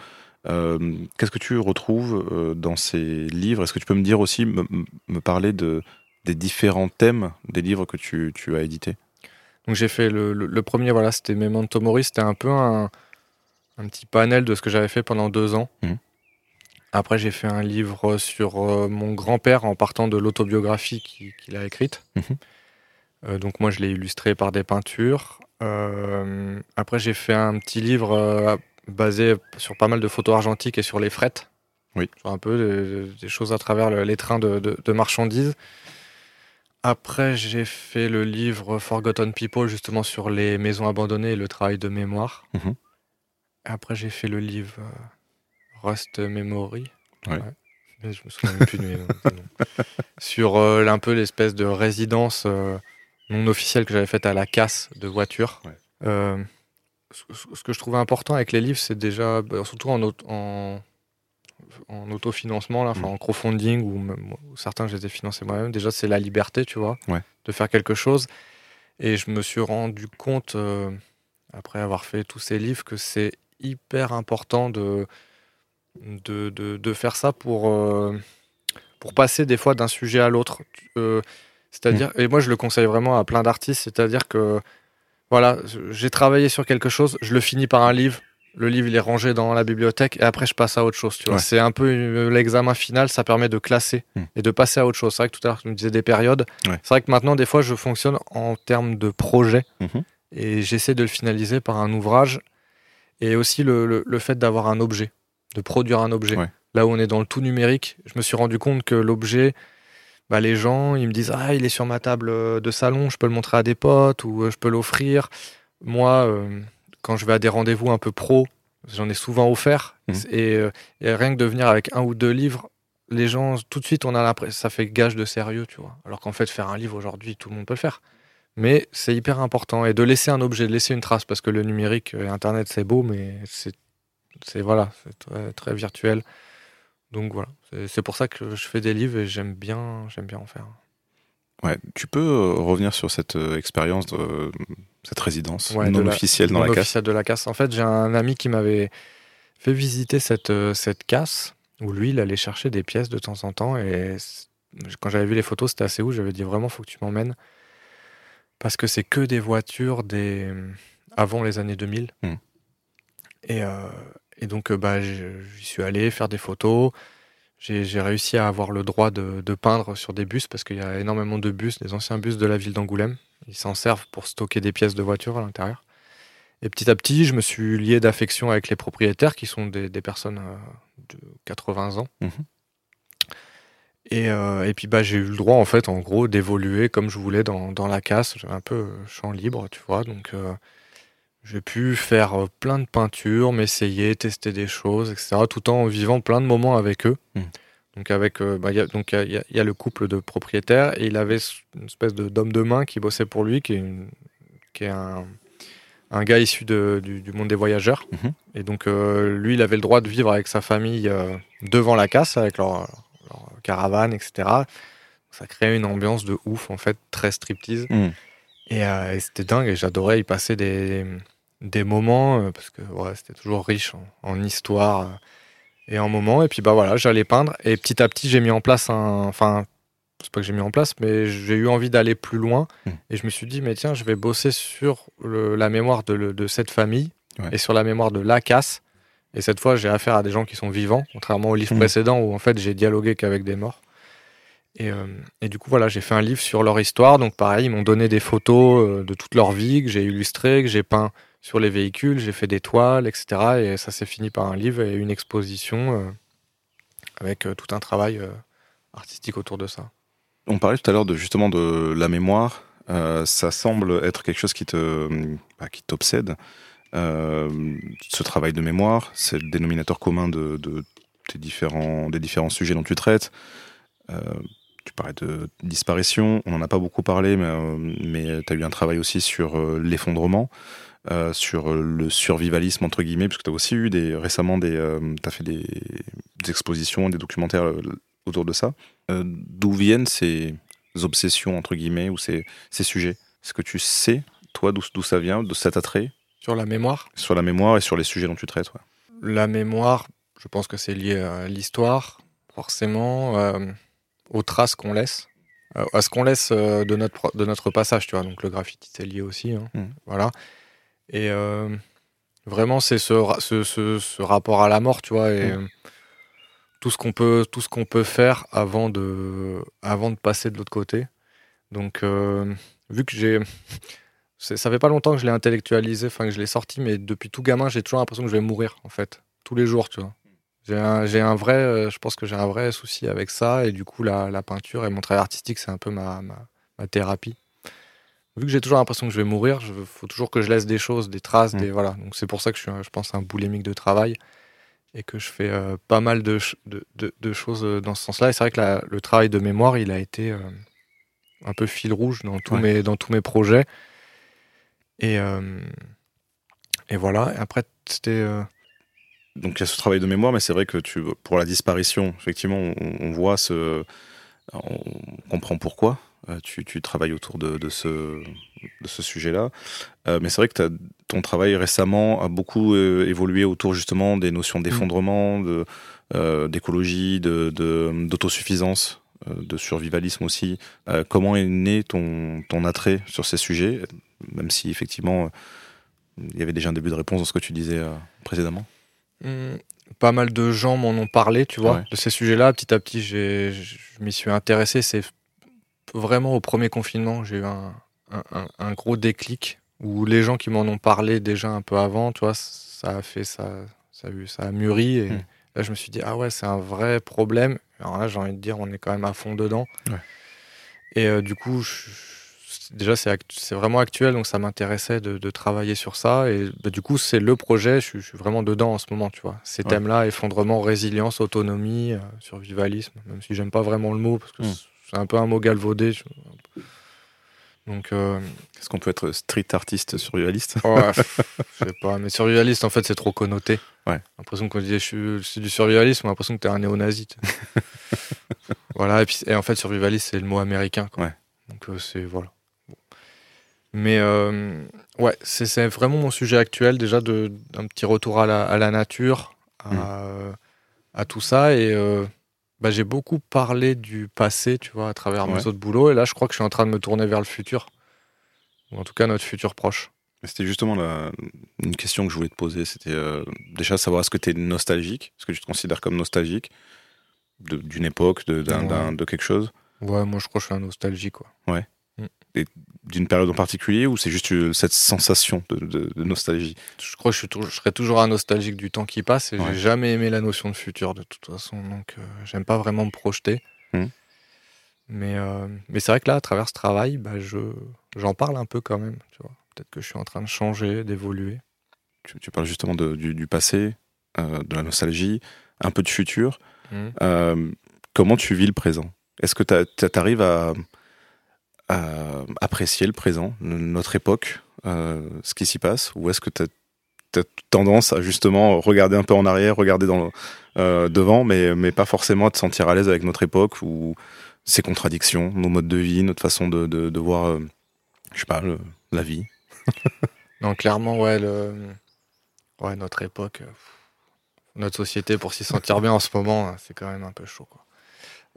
Speaker 1: Qu'est-ce que tu retrouves dans ces livres? Est-ce que tu peux me dire aussi, me, parler de, des différents thèmes des livres que tu, tu as édités?
Speaker 2: Donc j'ai fait le, le, premier, voilà, c'était Memento Mori, c'était un peu un, un, petit panel de ce que j'avais fait pendant deux ans. Mmh. Après, j'ai fait un livre sur euh, mon grand-père en partant de l'autobiographie qu'il a écrite. Mhm. Euh, donc moi, je l'ai illustré par des peintures. Euh, après, j'ai fait un petit livre basé sur pas mal de photos argentiques et sur les frettes.
Speaker 1: Oui.
Speaker 2: Sur un peu des, choses à travers les trains de, marchandises. Après, j'ai fait le livre Forgotten People, justement sur les maisons abandonnées et le travail de mémoire. Mhm. Après, j'ai fait le livre Rust Memory.
Speaker 1: Ouais.
Speaker 2: Je me souviens plus du nom. Sur euh, un peu l'espèce de résidence euh, non officielle que j'avais faite à la casse de voiture. Euh, ce, que je trouvais important avec les livres, c'est déjà, bah, surtout en, en, en autofinancement, là, mm. en crowdfunding, ou, certains je les ai financés moi-même, déjà c'est la liberté, tu vois, de faire quelque chose. Et je me suis rendu compte, après avoir fait tous ces livres, que c'est hyper important de de, de, faire ça pour, euh, pour passer des fois d'un sujet à l'autre. Euh, c'est-à-dire, mm. et moi je le conseille vraiment à plein d'artistes, c'est-à-dire que voilà, j'ai travaillé sur quelque chose, je le finis par un livre, le livre il est rangé dans la bibliothèque et après je passe à autre chose. Tu vois. C'est un peu l'examen final, ça permet de classer mm. et de passer à autre chose. C'est vrai que tout à l'heure tu me disais des périodes. C'est vrai que maintenant des fois je fonctionne en termes de projet mm-hmm. et j'essaie de le finaliser par un ouvrage et aussi le, le fait d'avoir un objet de produire un objet. Là où on est dans le tout numérique, je me suis rendu compte que l'objet, bah, les gens, ils me disent Ah, il est sur ma table euh, de salon, je peux le montrer à des potes ou euh, je peux l'offrir. Moi, euh, quand je vais à des rendez-vous un peu pro, j'en ai souvent offert. Mmh. Et, rien que de venir avec un ou deux livres, les gens, tout de suite, on a l'impression, ça fait gage de sérieux, tu vois. Alors qu'en fait, faire un livre aujourd'hui, tout le monde peut le faire. Mais c'est hyper important. Et de laisser un objet, de laisser une trace, parce que le numérique et Internet, c'est beau, mais c'est c'est voilà, c'est très, virtuel. Donc voilà, c'est pour ça que je fais des livres et j'aime bien, j'aime bien en faire.
Speaker 1: Ouais, tu peux euh, revenir sur cette euh, expérience, de, cette résidence non officielle dans la casse?
Speaker 2: de la casse. En fait, j'ai un ami qui m'avait fait visiter cette, euh, cette casse où lui, il allait chercher des pièces de temps en temps et quand j'avais vu les photos, c'était assez ouf. J'avais dit vraiment, faut que tu m'emmènes parce que c'est que des voitures des avant les années 2000. Hmm. Et, et donc, euh, bah, j'y suis allé faire des photos. J'ai réussi à avoir le droit de, peindre sur des bus parce qu'il y a énormément de bus, des anciens bus de la ville d'Angoulême. Ils s'en servent pour stocker des pièces de voiture à l'intérieur. Et petit à petit, je me suis lié d'affection avec les propriétaires qui sont des, personnes euh, de 80 ans. Mmh et, euh, et, puis bah, j'ai eu le droit, en fait, en gros, d'évoluer comme je voulais dans, dans la casse. J'avais un peu champ libre, tu vois. Donc, j'ai pu faire euh, plein de peintures, m'essayer, tester des choses, etc. Tout en vivant plein de moments avec eux. Hmm. Donc avec, euh, donc il y, a le couple de propriétaires et il avait une espèce de d'homme de main qui bossait pour lui, qui est, qui est un, un, gars issu de, du, monde des voyageurs. Mhm. Et donc euh, lui, il avait le droit de vivre avec sa famille devant la casse, avec leur, caravane, etc. Ça créait une ambiance de ouf, en fait, très striptease. Hmm. Et, et c'était dingue et j'adorais y passer des, des moments, euh, parce que ouais, c'était toujours riche en, histoire euh, et en moments. Et puis bah voilà, j'allais peindre. Et petit à petit, j'ai mis en place un. Enfin, c'est pas que j'ai mis en place, mais j'ai eu envie d'aller plus loin.
Speaker 1: Hmm.
Speaker 2: Et je me suis dit, mais tiens, je vais bosser sur le- la mémoire de, le- de cette famille
Speaker 1: Ouais.
Speaker 2: et sur la mémoire de la casse. Et cette fois, j'ai affaire à des gens qui sont vivants, contrairement au livre
Speaker 1: Hmm.
Speaker 2: précédent où en fait j'ai dialogué qu'avec des morts. Et, euh, et du coup, voilà, j'ai fait un livre sur leur histoire. Donc, pareil, ils m'ont donné des photos de toute leur vie que j'ai illustrées, que j'ai peint sur les véhicules, j'ai fait des toiles, etc. Et ça s'est fini par un livre et une exposition euh, avec euh, tout un travail euh, artistique autour de ça.
Speaker 1: On parlait tout à l'heure de justement de la mémoire. Ça semble être quelque chose qui te, bah, qui t'obsède. Ce travail de mémoire, c'est le dénominateur commun de, tes différents, des différents sujets dont tu traites. Tu parlais de disparition, on n'en a pas beaucoup parlé, mais, mais tu as eu un travail aussi sur l'effondrement, euh, sur le survivalisme, entre guillemets, parce que tu as aussi eu des, récemment des, tu as fait des, des expositions, des documentaires euh, autour de ça. Euh, D'où viennent ces obsessions, entre guillemets, ou ces, ces sujets? Est-ce que tu sais, toi, d'où ça vient, de cet attrait?
Speaker 2: Sur la mémoire,
Speaker 1: sur la mémoire et sur les sujets dont tu traites ouais.
Speaker 2: la mémoire, je pense que c'est lié à l'histoire, forcément, euh, aux traces qu'on laisse, euh, à ce qu'on laisse euh, de, notre, de notre passage, tu vois. Donc le graffiti, c'est lié aussi. hein.
Speaker 1: Mhm.
Speaker 2: Voilà. Et euh, vraiment, c'est ce, ce, ce- ce rapport à la mort, tu vois, et euh, tout ce qu'on peut, tout ce qu'on peut faire avant de, avant de passer de l'autre côté. Donc, euh, vu que j'ai. Ça fait pas longtemps que je l'ai intellectualisé, enfin que je l'ai sorti, mais depuis tout gamin, j'ai toujours l'impression que je vais mourir, en fait. Tous les jours, tu vois. J'ai un, vrai. euh, Je pense que j'ai un vrai souci avec ça, et du coup, la, la peinture et mon travail artistique, c'est un peu ma, ma, ma thérapie. Vu que j'ai toujours l'impression que je vais mourir, il faut toujours que je laisse des choses, des traces,
Speaker 1: Mm.
Speaker 2: des voilà. Donc c'est pour ça que je suis, je pense, un boulémique de travail et que je fais euh, pas mal de, ch- de, de- de choses euh, dans ce sens-là. Et c'est vrai que la- le travail de mémoire, il a été euh, un peu fil rouge dans tous,
Speaker 1: Ouais.
Speaker 2: mes, dans tous mes projets. Et, euh, et voilà. Et après, c'était.
Speaker 1: Donc il y a ce travail de mémoire, mais c'est vrai que tu, pour la disparition, effectivement, on, on voit ce. On comprend pourquoi. Euh, tu, tu travailles autour de, de ce, de ce sujet-là. Euh, mais c'est vrai que ton travail récemment a beaucoup euh, évolué autour justement des notions d'effondrement, de, euh, d'écologie, de, d'autosuffisance, de survivalisme aussi. Comment est né ton, ton attrait sur ces sujets, même si effectivement il y avait déjà un début de réponse dans ce que tu disais précédemment?
Speaker 2: Hmm, pas mal de gens m'en ont parlé, tu vois,
Speaker 1: Ouais.
Speaker 2: de ces sujets-là. Petit à petit, je m'y suis intéressé. C'est vraiment au premier confinement, j'ai eu un, un- gros déclic où les gens qui m'en ont parlé déjà un peu avant, tu vois, ça a fait ça, ça a, eu, ça a mûri. Et
Speaker 1: Hmm.
Speaker 2: là, je me suis dit, ah ouais, c'est un vrai problème. Alors là, j'ai envie de dire, on est quand même à fond dedans.
Speaker 1: Ouais.
Speaker 2: Et euh, du coup, je- je- déjà, c'est act- c'est vraiment actuel, donc ça m'intéressait de, de travailler sur ça. Et bah, du coup, c'est le projet, je, suis- je suis vraiment dedans en ce moment, tu vois. Ces
Speaker 1: Ouais.
Speaker 2: thèmes-là, effondrement, résilience, autonomie, euh, survivalisme, même si j'aime pas vraiment le mot, parce que
Speaker 1: Mm.
Speaker 2: C'est- c'est un peu un mot galvaudé. je- Donc, euh,
Speaker 1: Est-ce qu'on peut être street artiste survivaliste
Speaker 2: ouais, je sais pas, mais survivaliste, en fait, c'est trop connoté.
Speaker 1: Ouais.
Speaker 2: L'impression qu'on dit je suis, suis du survivalisme, on a l'impression que t'es un néo-nazi. voilà, et puis et en fait, survivaliste, c'est le mot américain. Quoi.
Speaker 1: Ouais.
Speaker 2: Donc, euh, c'est. Voilà. Bon. Mais, euh, ouais, c'est c'est vraiment mon sujet actuel, déjà, de- d'un petit retour à la, à la nature, à,
Speaker 1: Mm.
Speaker 2: euh, à tout ça. Et euh, bah, j'ai beaucoup parlé du passé, tu vois, à travers mes
Speaker 1: Ouais.
Speaker 2: autres boulots. Et là, je crois que je suis en train de me tourner vers le futur. Ou en tout cas, notre futur proche.
Speaker 1: C'était justement la- une question que je voulais te poser. C'était euh, déjà savoir est-ce que tu es nostalgique? Est-ce que tu te considères comme nostalgique? D'une époque, de,
Speaker 2: Ouais.
Speaker 1: de quelque chose?
Speaker 2: Ouais, moi, je crois que je suis un nostalgique, quoi.
Speaker 1: D'une période en particulier ou c'est juste euh, cette sensation de, de- de nostalgie?
Speaker 2: Je crois que je, suis toujours- je serai toujours un nostalgique du temps qui passe et
Speaker 1: Ouais.
Speaker 2: j'ai jamais aimé la notion de futur de toute façon, donc euh, j'aime pas vraiment me projeter.
Speaker 1: Mhm.
Speaker 2: Mais, euh, mais c'est vrai que là, à travers ce travail, bah, je, j'en parle un peu quand même. Tu vois. Peut-être que je suis en train de changer, d'évoluer.
Speaker 1: tu, tu parles justement de- du, du passé, euh, de la nostalgie, un peu de futur. Euh, comment tu vis le présent? Est-ce que tu arrives à, apprécier le présent, notre époque, euh, ce qui s'y passe Ou est-ce que tu as, tendance à justement regarder un peu en arrière, regarder euh, devant, mais, pas forcément à te sentir à l'aise avec notre époque ou ses contradictions, nos modes de vie, notre façon de, voir, euh, je sais pas, la vie?
Speaker 2: Non, clairement, ouais, ouais notre époque, notre société, pour s'y sentir bien en ce moment, hein, c'est quand même un peu chaud. Quoi.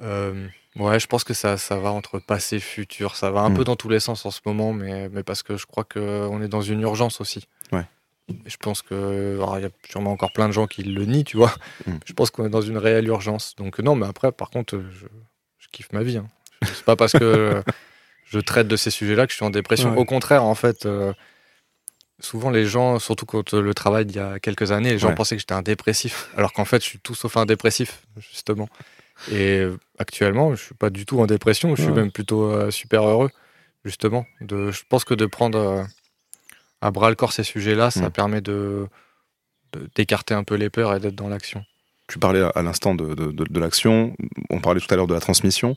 Speaker 2: Euh, ouais, je pense que ça, ça va entre passé, futur. Ça va un peu dans tous les sens en ce moment, mais, mais parce que je crois qu'on est dans une urgence aussi.
Speaker 1: Ouais.
Speaker 2: Et je pense que. alors, Il y a sûrement encore plein de gens qui le nient, tu vois.
Speaker 1: Mm.
Speaker 2: Je pense qu'on est dans une réelle urgence. Donc, non, mais après, par contre, je, je kiffe ma vie. Hein. C'est pas parce que je traite de ces sujets-là que je suis en dépression.
Speaker 1: Ouais.
Speaker 2: Au contraire, en fait. euh, Souvent, les gens, surtout quand euh, le travail d'il y a quelques années, les gens
Speaker 1: Ouais.
Speaker 2: pensaient que j'étais un dépressif, alors qu'en fait, je suis tout sauf un dépressif, justement. Et actuellement, je suis pas du tout en dépression, je suis
Speaker 1: Ouais.
Speaker 2: même plutôt euh, super heureux, justement. De, je pense que de prendre euh, à bras le corps ces sujets-là, ça
Speaker 1: Mm.
Speaker 2: permet de d'écarter un peu les peurs et d'être dans l'action.
Speaker 1: Tu parlais à- l'instant de, de- de- de l'action, on parlait tout à l'heure de la transmission.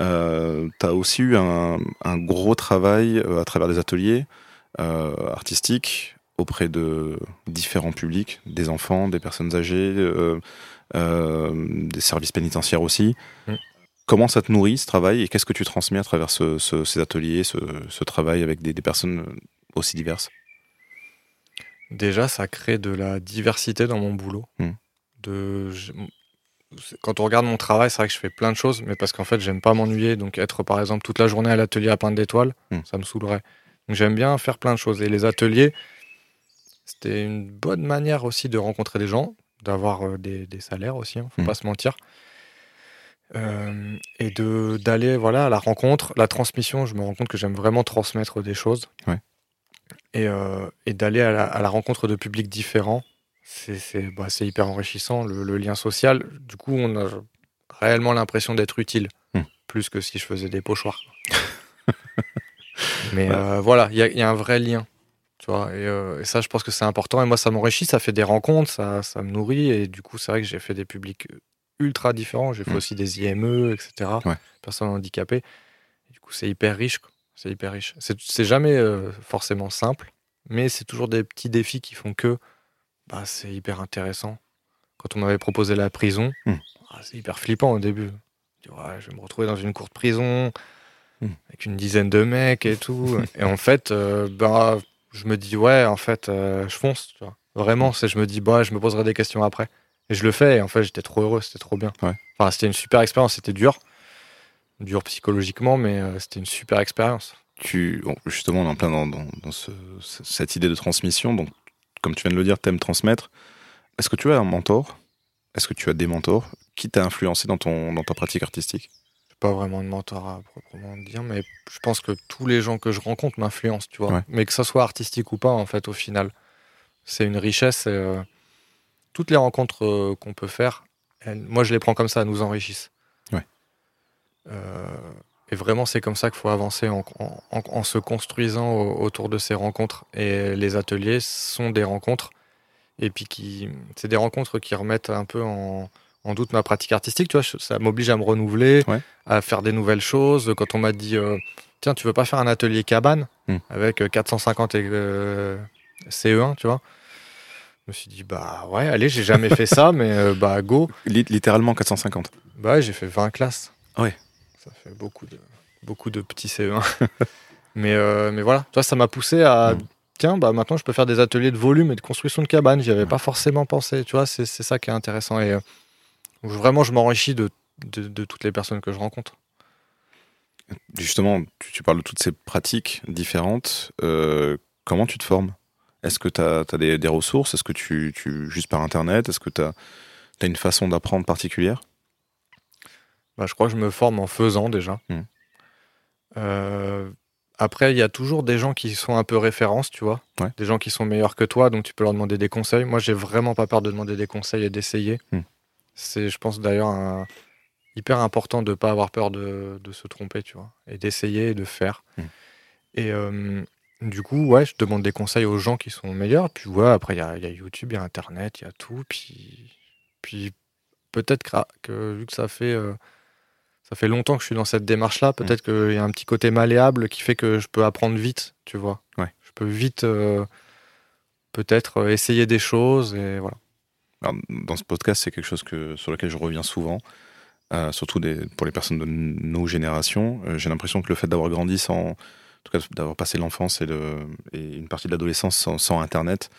Speaker 1: Euh, tu as aussi eu un, un gros travail euh, à travers des ateliers artistiques auprès de différents publics, des enfants, des personnes âgées, des services pénitentiaires aussi.
Speaker 2: Mm.
Speaker 1: Comment ça te nourrit ce travail et qu'est-ce que tu transmets à travers ce- ce- ces ateliers, ce, ce travail avec des, des personnes aussi diverses?
Speaker 2: Déjà, ça crée de la diversité dans mon boulot.
Speaker 1: Mm.
Speaker 2: De, je- quand on regarde mon travail, c'est vrai que je fais plein de choses, mais parce qu'en fait, j'aime pas m'ennuyer. Donc, être par exemple toute la journée à l'atelier à peindre d'étoiles,
Speaker 1: Mm.
Speaker 2: ça me saoulerait. Donc, j'aime bien faire plein de choses. Et les ateliers, c'était une bonne manière aussi de rencontrer des gens, d'avoir euh, des, des salaires aussi, hein, faut
Speaker 1: Mm.
Speaker 2: pas se mentir. Euh, et de d'aller voilà à la rencontre, la transmission. Je me rends compte que j'aime vraiment transmettre des choses.
Speaker 1: Ouais.
Speaker 2: Et, euh, et d'aller à la, à la rencontre de publics différents, c'est bah, hyper enrichissant. Le, le lien social, du coup, on a réellement l'impression d'être utile,
Speaker 1: Hmm.
Speaker 2: plus que si je faisais des pochoirs. Mais
Speaker 1: Ouais.
Speaker 2: euh, voilà, il y, a- il y a un vrai lien. Tu vois, et, euh, et ça, je pense que c'est important. Et moi, ça m'enrichit, ça fait des rencontres, ça, ça me nourrit. Et du coup, c'est vrai que j'ai fait des publics ultra différents. J'ai fait
Speaker 1: Mm.
Speaker 2: aussi des IME, etc.
Speaker 1: Ouais.
Speaker 2: Personnes handicapées. Et du coup, c'est hyper riche. C'est hyper riche. C'est jamais euh, forcément simple, mais c'est toujours des petits défis qui font que bah, c'est hyper intéressant. Quand on m'avait proposé la prison,
Speaker 1: Mm.
Speaker 2: ah, c'est hyper flippant au début. Je dis, ouais, je vais me retrouver dans une courte prison
Speaker 1: Mm.
Speaker 2: avec une dizaine de mecs et tout. et en fait, euh, bah, je me dis, ouais, en fait, euh, je fonce. Tu vois. Vraiment, c'est, je me dis, bah, je me poserai des questions après. Et je le fais, et en fait, j'étais trop heureux, c'était trop bien.
Speaker 1: Ouais.
Speaker 2: Enfin, c'était une super expérience, c'était dur. Dur psychologiquement, mais euh, c'était une super expérience.
Speaker 1: tu, bon, justement, on est en plein dans, dans- dans ce- ce- cette idée de transmission. Donc, comme tu viens de le dire, t'aimes transmettre. Est-ce que tu as un mentor? Est-ce que tu as des mentors? Qui t'a influencé dans, ton, dans ta pratique artistique?
Speaker 2: Pas vraiment de mentor à proprement dire, mais je pense que tous les gens que je rencontre m'influencent, tu vois.
Speaker 1: Ouais.
Speaker 2: Mais que ça soit artistique ou pas, en fait, au final, c'est une richesse. et, euh, toutes les rencontres euh, qu'on peut faire, elles- moi, je les prends comme ça, elles nous enrichissent.
Speaker 1: Ouais.
Speaker 2: Euh, et vraiment, c'est comme ça qu'il faut avancer en, en- en- en se construisant au- autour de ces rencontres. Et les ateliers sont des rencontres. Et puis, qui, c'est des rencontres qui remettent un peu en, en doute ma pratique artistique. Tu vois, ça m'oblige à me renouveler,
Speaker 1: Ouais.
Speaker 2: à faire des nouvelles choses. Quand on m'a dit, euh, tiens, tu veux pas faire un atelier cabane
Speaker 1: Hmm.
Speaker 2: avec euh, 450 et, euh, CE1, tu vois? Je me suis dit, bah ouais, allez, j'ai jamais fait ça, mais euh, bah go.
Speaker 1: Lit- Littéralement 450.
Speaker 2: Bah ouais, j'ai fait 20 classes.
Speaker 1: Ouais.
Speaker 2: Ça fait beaucoup de, beaucoup de petits CE1. mais, euh, mais voilà, tu vois, ça m'a poussé à.
Speaker 1: Mm.
Speaker 2: Tiens, bah maintenant je peux faire des ateliers de volume et de construction de cabane. J'y avais
Speaker 1: Ouais.
Speaker 2: pas forcément pensé. Tu vois, c'est c'est ça qui est intéressant. Et euh, vraiment, je m'enrichis de, de, de toutes les personnes que je rencontre.
Speaker 1: Justement, tu, tu parles de toutes ces pratiques différentes. Euh, comment tu te formes? Est-ce que tu as, des, des ressources? Est-ce que tu, tu. Juste par Internet? Est-ce que tu as, une façon d'apprendre particulière?
Speaker 2: Bah, je crois que je me forme en faisant déjà.
Speaker 1: Mm.
Speaker 2: Euh, après, il y a toujours des gens qui sont un peu références, tu vois.
Speaker 1: Ouais.
Speaker 2: Des gens qui sont meilleurs que toi, donc tu peux leur demander des conseils. Moi, j'ai vraiment pas peur de demander des conseils et d'essayer.
Speaker 1: Mm.
Speaker 2: C'est, je pense d'ailleurs, un- hyper important de pas avoir peur de, de se tromper, tu vois, et d'essayer et de faire.
Speaker 1: Mm.
Speaker 2: Et euh, du coup, ouais, je demande des conseils aux gens qui sont meilleurs. Puis ouais, après, il y a, il y a YouTube, il y a Internet, il y a tout. Puis, puis peut-être que, que vu que ça fait, euh, ça fait longtemps que je suis dans cette démarche-là, peut-être qu'il y a un petit côté malléable qui fait que je peux apprendre vite, tu vois.
Speaker 1: Ouais.
Speaker 2: Je peux vite, euh, peut-être, essayer des choses et voilà.
Speaker 1: Alors, dans ce podcast, c'est quelque chose que, sur lequel je reviens souvent, euh, surtout des, pour les personnes de nos générations. Euh, J'ai l'impression que le fait d'avoir grandi sans, en tout cas d'avoir passé l'enfance et, le- et une partie de l'adolescence sans, sans Internet,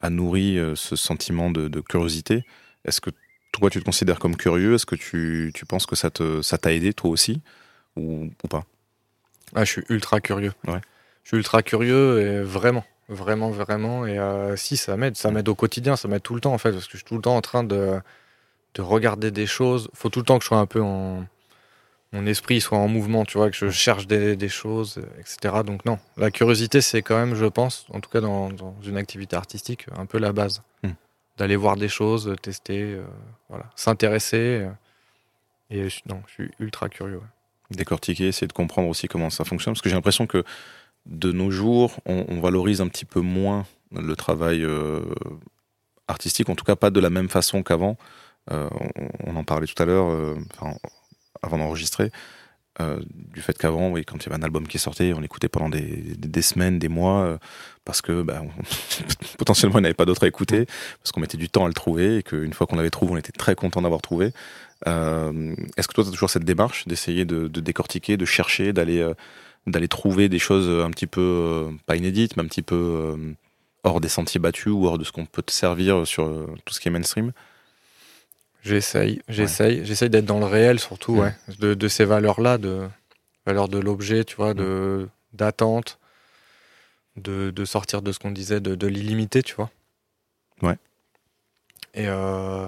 Speaker 1: a nourri euh, ce sentiment de, de curiosité. Est-ce que toi, tu te considères comme curieux? Est-ce que tu, tu, penses que ça t'a ça aidé, toi aussi, ou, ou pas?
Speaker 2: Ah, Je suis ultra curieux.
Speaker 1: Ouais.
Speaker 2: Je suis ultra curieux, et vraiment. Vraiment, vraiment. Et euh, si, ça m'aide. Ça m'aide au quotidien, ça m'aide tout le temps, en fait, parce que je suis tout le temps en train de, de regarder des choses. faut tout le temps que je sois un peu en. Mon esprit soit en mouvement, tu vois, que je cherche des, des choses, etc. Donc, non. La curiosité, c'est quand même, je pense, en tout cas dans, dans une activité artistique, un peu la base.
Speaker 1: Hmm.
Speaker 2: D'aller voir des choses, tester, euh, voilà, s'intéresser. et je- non, je suis ultra curieux. ouais.
Speaker 1: décortiquer, essayer de comprendre aussi comment ça fonctionne. Parce que j'ai l'impression que de nos jours, on, valorise un petit peu moins le travail euh, artistique, en tout cas pas de la même façon qu'avant. Euh, on, en parlait tout à l'heure, euh, avant d'enregistrer, du fait qu'avant, oui, quand il y avait un album qui sortait, on l'écoutait pendant des, semaines, des mois, parce que bah, on- potentiellement il n'y avait pas d'autre à écouter, parce qu'on mettait du temps à le trouver, et qu'une fois qu'on l'avait trouvé, on était très content d'avoir trouvé. Est-ce que toi, tu as toujours cette démarche d'essayer de, décortiquer, de chercher, d'aller d'aller trouver des choses un petit peu, euh, pas inédites, mais un petit peu euh, hors des sentiers battus ou hors de ce qu'on peut te servir sur euh, tout ce qui est mainstream
Speaker 2: J'essaye, j'essaye, j'essaye d'être dans le réel surtout,
Speaker 1: Mm.
Speaker 2: ouais, de, de ces valeurs-là, de valeurs de l'objet, tu vois, de d'attente, de, de sortir de ce qu'on disait, de, de l'illimité, tu vois.
Speaker 1: Ouais.
Speaker 2: Et euh,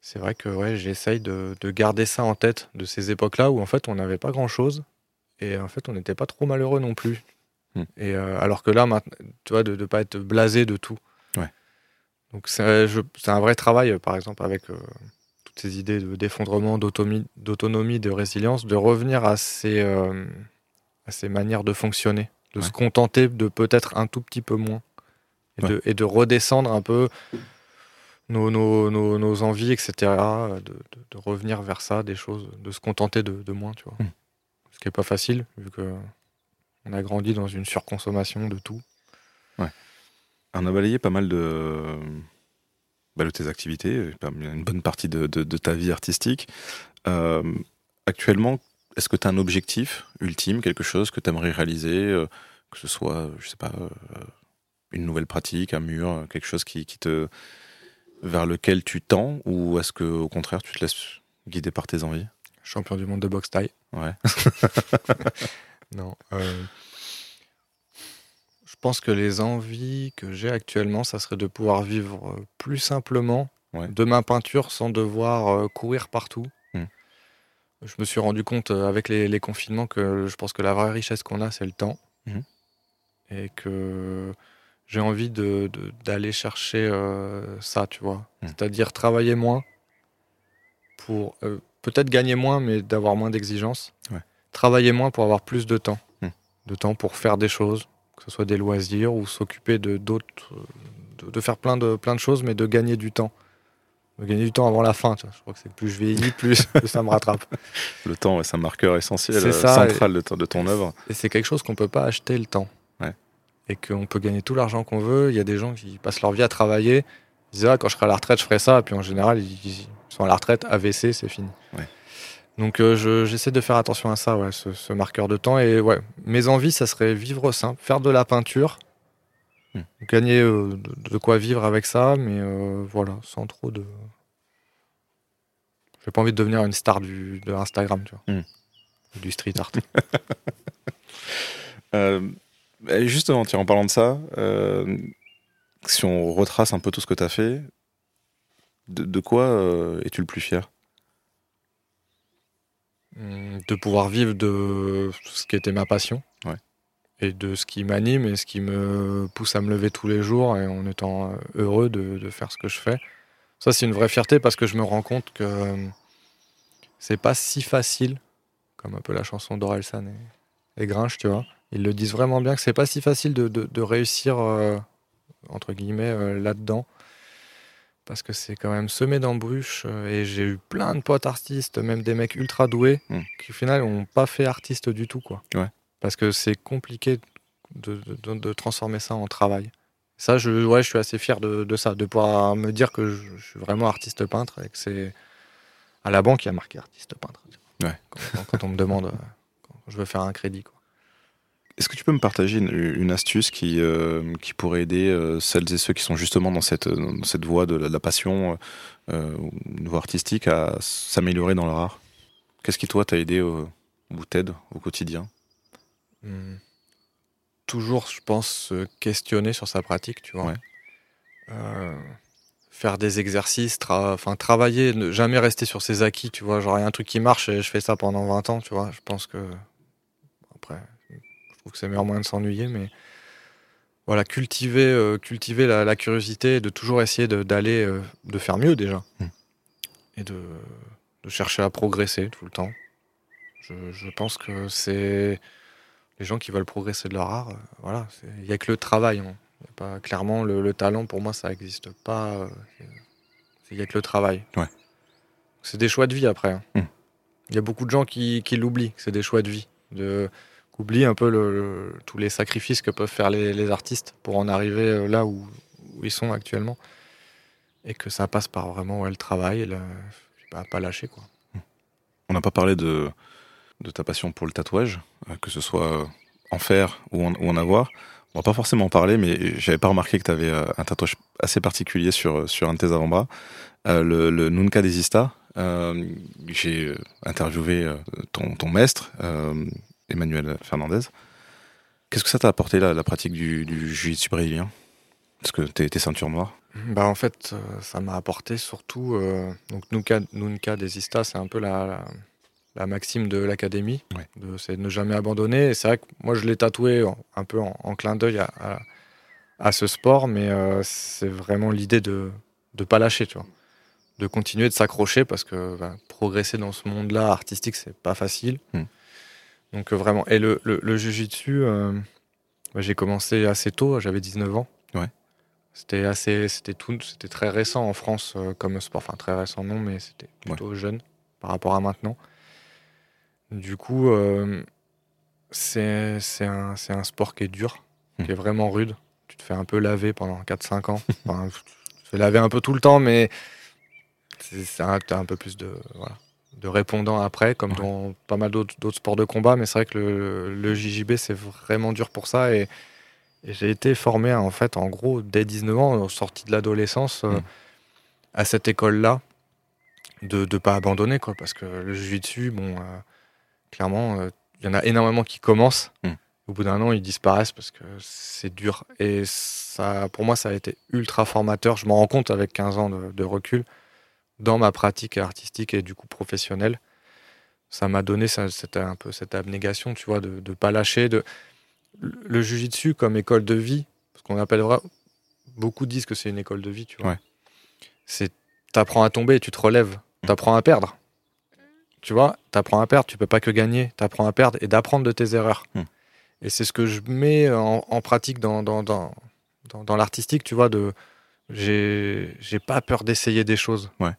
Speaker 2: c'est vrai que ouais, j'essaye de, de garder ça en tête de ces époques-là où en fait on n'avait pas grand-chose et en fait on n'était pas trop malheureux non plus.
Speaker 1: Mm.
Speaker 2: Et euh, alors que là, tu vois, de ne pas être blasé de tout.
Speaker 1: Ouais.
Speaker 2: Donc c'est je- c'est un vrai travail, euh, par exemple, avec euh, toutes ces idées de- d'effondrement, d'autonomie, d'autonomie, de résilience, de revenir à ces, euh, à ces manières de fonctionner, de se contenter de peut-être un tout petit peu moins, et, de, et de redescendre un peu nos, nos, nos, nos envies, etc., euh, de, de- de revenir vers ça, des choses, de se contenter de, de moins, tu vois.
Speaker 1: Mm.
Speaker 2: Ce qui n'est pas facile, vu que on a grandi dans une surconsommation de tout.
Speaker 1: On a balayé pas mal de, bah, de tes activités, une bonne partie de, de- de ta vie artistique. Euh, actuellement, est-ce que tu as un objectif ultime, quelque chose que tu aimerais réaliser, euh, que ce soit, je sais pas, euh, une nouvelle pratique, un mur, quelque chose qui, qui te vers lequel tu tends, ou est-ce que au contraire tu te laisses guider par tes envies?
Speaker 2: Champion du monde de boxe taille.
Speaker 1: Ouais.
Speaker 2: Non. euh, Je pense que les envies que j'ai actuellement, ça serait de pouvoir vivre euh, plus simplement
Speaker 1: Ouais.
Speaker 2: de ma peinture sans devoir euh, courir partout.
Speaker 1: Hmm.
Speaker 2: Je me suis rendu compte avec les, les confinements que je pense que la vraie richesse qu'on a, c'est le temps.
Speaker 1: Mhm.
Speaker 2: Et que j'ai envie de- de- d'aller chercher euh, ça, tu vois.
Speaker 1: Hmm.
Speaker 2: C'est-à-dire travailler moins pour euh, peut-être gagner moins, mais d'avoir moins d'exigences.
Speaker 1: Ouais.
Speaker 2: Travailler moins pour avoir plus de temps.
Speaker 1: Hmm.
Speaker 2: De temps pour faire des choses, que ce soit des loisirs ou s'occuper de d'autres. De, de faire plein de, plein de choses, mais de gagner du temps. De gagner du temps avant la fin. tu vois. Je crois que c'est plus je vieillis, plus, ça me rattrape.
Speaker 1: Le temps, ouais, c'est un marqueur essentiel, euh,
Speaker 2: ça,
Speaker 1: central de, ton- de ton œuvre.
Speaker 2: Et c'est quelque chose qu'on peut pas acheter le temps.
Speaker 1: Ouais.
Speaker 2: Et qu'on peut gagner tout l'argent qu'on veut. Il y a des gens qui passent leur vie à travailler. Ils disent ah, quand je serai à la retraite, je ferai ça. Et puis en général, ils, ils sont à la retraite, AVC, c'est fini.
Speaker 1: Ouais.
Speaker 2: Donc euh, je- j'essaie de faire attention à ça, ouais, ce, ce marqueur de temps. Et ouais, mes envies, ça serait vivre simple, faire de la peinture,
Speaker 1: Hmm.
Speaker 2: gagner euh, de, de quoi vivre avec ça, mais euh, voilà, sans trop de. J'ai pas envie de devenir une star du, de Instagram, tu vois.
Speaker 1: Hmm.
Speaker 2: Du street art.
Speaker 1: Justement, tiens, en parlant de ça, si on retrace un peu tout ce que tu as fait, de, de quoi euh, es-tu le plus fier?
Speaker 2: Hum, de pouvoir vivre de ce qui était ma passion
Speaker 1: Ouais.
Speaker 2: et de ce qui m'anime et ce qui me pousse à me lever tous les jours et en étant euh, heureux de, de faire ce que je fais. Ça, c'est une vraie fierté parce que je me rends compte que c'est pas si facile, comme un peu la chanson d'Orelsan et, et Grinch, tu vois. Ils le disent vraiment bien que c'est pas si facile de, de- de réussir, euh, entre guillemets, euh, là-dedans parce que c'est quand même semé d'embûches euh, et j'ai eu plein de potes artistes, même des mecs ultra doués
Speaker 1: Mm.
Speaker 2: qui au final n'ont pas fait artiste du tout quoi.
Speaker 1: Ouais.
Speaker 2: Parce que c'est compliqué de, de- de transformer ça en travail. Ça, je, ouais, je suis assez fier de, de ça, de pouvoir me dire que je, je suis vraiment artiste peintre et que c'est à la banque il y a marqué artiste peintre.
Speaker 1: Ouais.
Speaker 2: Quand, quand- quand on me demande euh, quand je veux faire un crédit quoi.
Speaker 1: Est-ce que tu peux me partager une, astuce qui, euh, qui pourrait aider euh, celles et ceux qui sont justement dans cette, dans cette voie de la, passion, euh, une voie artistique, à s'améliorer dans leur art Qu'est-ce qui, toi, t'a aidé ou t'aide au quotidien? Hmm.
Speaker 2: Toujours, je pense, se questionner sur sa pratique, tu vois. faire des exercices, travailler, ne jamais rester sur ses acquis, tu vois. Genre, il y a un truc qui marche et je fais ça pendant 20 ans, tu vois. Je pense que. Après, trouve que c'est le meilleur moyen de s'ennuyer, mais voilà, cultiver, euh, cultiver la, curiosité et de toujours essayer d'aller, de, euh, de, faire mieux déjà. Hmm. Et de, de, chercher à progresser tout le temps. Je, je pense que c'est les gens qui veulent progresser de leur art. Euh, voilà, il n'y a que le travail. Hein. pas, clairement, le, talent, pour moi, ça n'existe pas. Il n'y a que le travail.
Speaker 1: Ouais.
Speaker 2: C'est des choix de vie après. Hein. Hmm. Il y a beaucoup de gens qui, qui l'oublient, c'est des choix de vie. De, oublie un peu tous les sacrifices que peuvent faire les, artistes pour en arriver euh, là où, ils sont actuellement. Et que ça passe par vraiment le travail le, pas, pas lâcher. Quoi.
Speaker 1: On n'a pas parlé de, ta passion pour le tatouage, euh, que ce soit en faire ou en, avoir. On va pas forcément en parler, mais j'avais pas remarqué que tu avais euh, un tatouage assez particulier sur, un de tes avant-bras, le, le, Nunca Desista. J'ai interviewé ton maître, Emmanuel Fernandez. Qu'est-ce que ça t'a apporté la, la pratique du, du jiu-jitsu brésilien? Parce que t'es, ceinture noire
Speaker 2: bah en fait, euh, ça m'a apporté surtout. Euh, donc Nunca, Nunca Desista, c'est un peu la, la, maxime de l'académie. De, c'est de ne jamais abandonner. Et c'est vrai que moi, je l'ai tatoué un peu en, clin d'œil à, à, ce sport, mais euh, c'est vraiment l'idée de ne pas lâcher, tu vois. De continuer de s'accrocher parce que bah, progresser dans ce monde-là artistique, c'est pas facile. Hmm. Donc euh, vraiment. Et le, le, le jujitsu, euh, bah, j'ai commencé assez tôt, j'avais 19 ans.
Speaker 1: Ouais.
Speaker 2: C'était assez, c'était tout, c'était très récent en France euh, comme sport. Enfin très récent non, mais c'était plutôt jeune par rapport à maintenant. Du coup, c'est c'est un, un, sport qui est dur, hmm. qui est vraiment rude. Tu te fais un peu laver pendant 4-5 ans. enfin, tu te fais laver un peu tout le temps, mais c'est un, un peu plus de voilà de répondants après, comme dans pas mal d'autres sports de combat. Mais c'est vrai que le, JJB, c'est vraiment dur pour ça. Et, j'ai été formé, en fait, en gros, dès 19 ans, sorti de l'adolescence, euh, mm. à cette école-là, de ne pas abandonner, quoi. Parce que le jiu bon, euh, clairement, euh, il y en a énormément qui commencent. Mm. Au bout d'un an, ils disparaissent parce que c'est dur. Et ça, pour moi, ça a été ultra formateur. Je m'en rends compte avec 15 ans de recul dans ma pratique artistique et du coup professionnelle. Ça m'a donné cette, un peu cette abnégation, tu vois, de ne pas lâcher. De... Le jujitsu comme école de vie, parce qu'on appelle beaucoup disent que c'est une école de vie, tu vois. C'est t'apprends à tomber, tu te relèves, mm. t'apprends à perdre. Tu vois, t'apprends à perdre, tu peux pas que gagner, t'apprends à perdre et d'apprendre de tes erreurs. Mm. Et c'est ce que je mets en, pratique dans, dans, dans, dans, l'artistique, tu vois, de j'ai pas peur d'essayer des choses.
Speaker 1: Ouais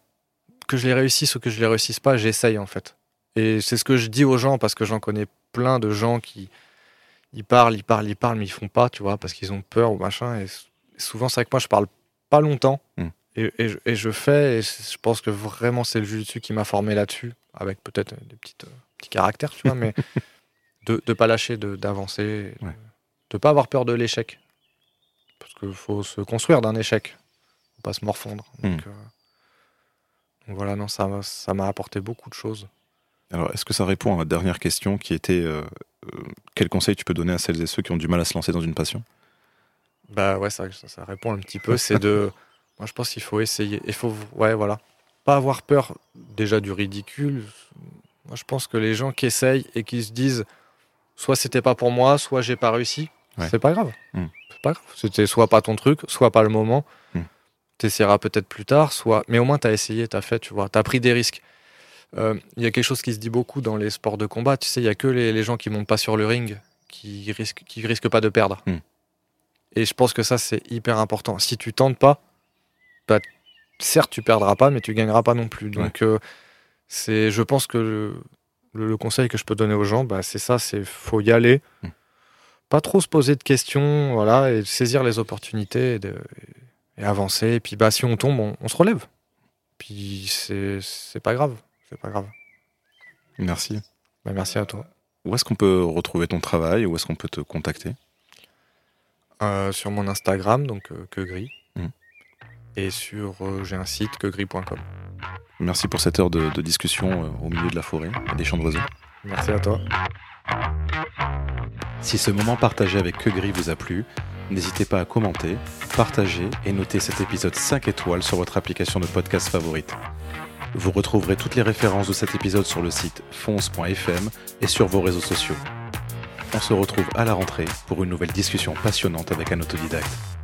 Speaker 2: que je les réussisse ou que je les réussisse pas, j'essaye en fait. Et c'est ce que je dis aux gens parce que j'en connais plein de gens qui ils parlent, ils parlent, ils parlent, mais ils font pas, tu vois, parce qu'ils ont peur ou machin. Et souvent, c'est avec moi, je parle pas longtemps hmm. et, et, je fais. Et je pense que vraiment, c'est le jiu-jitsu qui m'a formé là-dessus, avec peut-être des petites, euh, petits caractères, tu vois, mais de ne pas lâcher, d'avancer, de, ne pas avoir peur de l'échec. Parce qu'il faut se construire d'un échec, faut pas se morfondre. Donc, hmm. euh, voilà, non, ça, ça m'a apporté beaucoup de choses.
Speaker 1: Alors, est-ce que ça répond à ma dernière question qui était euh, euh, quel conseil tu peux donner à celles et ceux qui ont du mal à se lancer dans une passion?
Speaker 2: Bah ouais, ça, ça, répond un petit peu. C'est de. Moi, je pense qu'il faut essayer. Il faut, ouais, voilà. Pas avoir peur déjà du ridicule. Moi, je pense que les gens qui essayent et qui se disent soit c'était pas pour moi, soit j'ai pas réussi, c'est pas grave. Hmm. C'est pas grave. C'était soit pas ton truc, soit pas le moment tu peut-être plus tard, soit. Mais au moins, tu as essayé, tu as fait, tu vois, tu as pris des risques. Euh, il y a quelque chose qui se dit beaucoup dans les sports de combat, tu sais, il y a que les, gens qui montent pas sur le ring qui risquent, qui risquent pas de perdre. Hmm. Et je pense que ça, c'est hyper important. Si tu tentes pas, bah, certes, tu perdras pas, mais tu gagneras pas non plus. Donc, euh, c'est, je pense que le, conseil que je peux donner aux gens, bah, c'est ça, c'est faut y aller. Hmm. Pas trop se poser de questions, voilà, et saisir les opportunités. Et de, et avancer. Et puis bah, si on tombe, on, se relève. Puis c'est pas grave. C'est pas grave.
Speaker 1: Merci.
Speaker 2: Bah, merci à toi.
Speaker 1: Où est-ce qu'on peut retrouver ton travail? Où est-ce qu'on peut te contacter?
Speaker 2: Euh, sur mon Instagram, donc euh, que gris.
Speaker 1: Mhm.
Speaker 2: Et sur euh, j'ai un site quegris.com.
Speaker 1: Merci pour cette heure de, de discussion euh, au milieu de la forêt et des champs d'oiseaux.
Speaker 2: Merci à toi.
Speaker 1: Si ce moment partagé avec Que Gris vous a plu, n'hésitez pas à commenter, partager et noter cet épisode 5 étoiles sur votre application de podcast favorite. Vous retrouverez toutes les références de cet épisode sur le site fonce.fm et sur vos réseaux sociaux. On se retrouve à la rentrée pour une nouvelle discussion passionnante avec un autodidacte.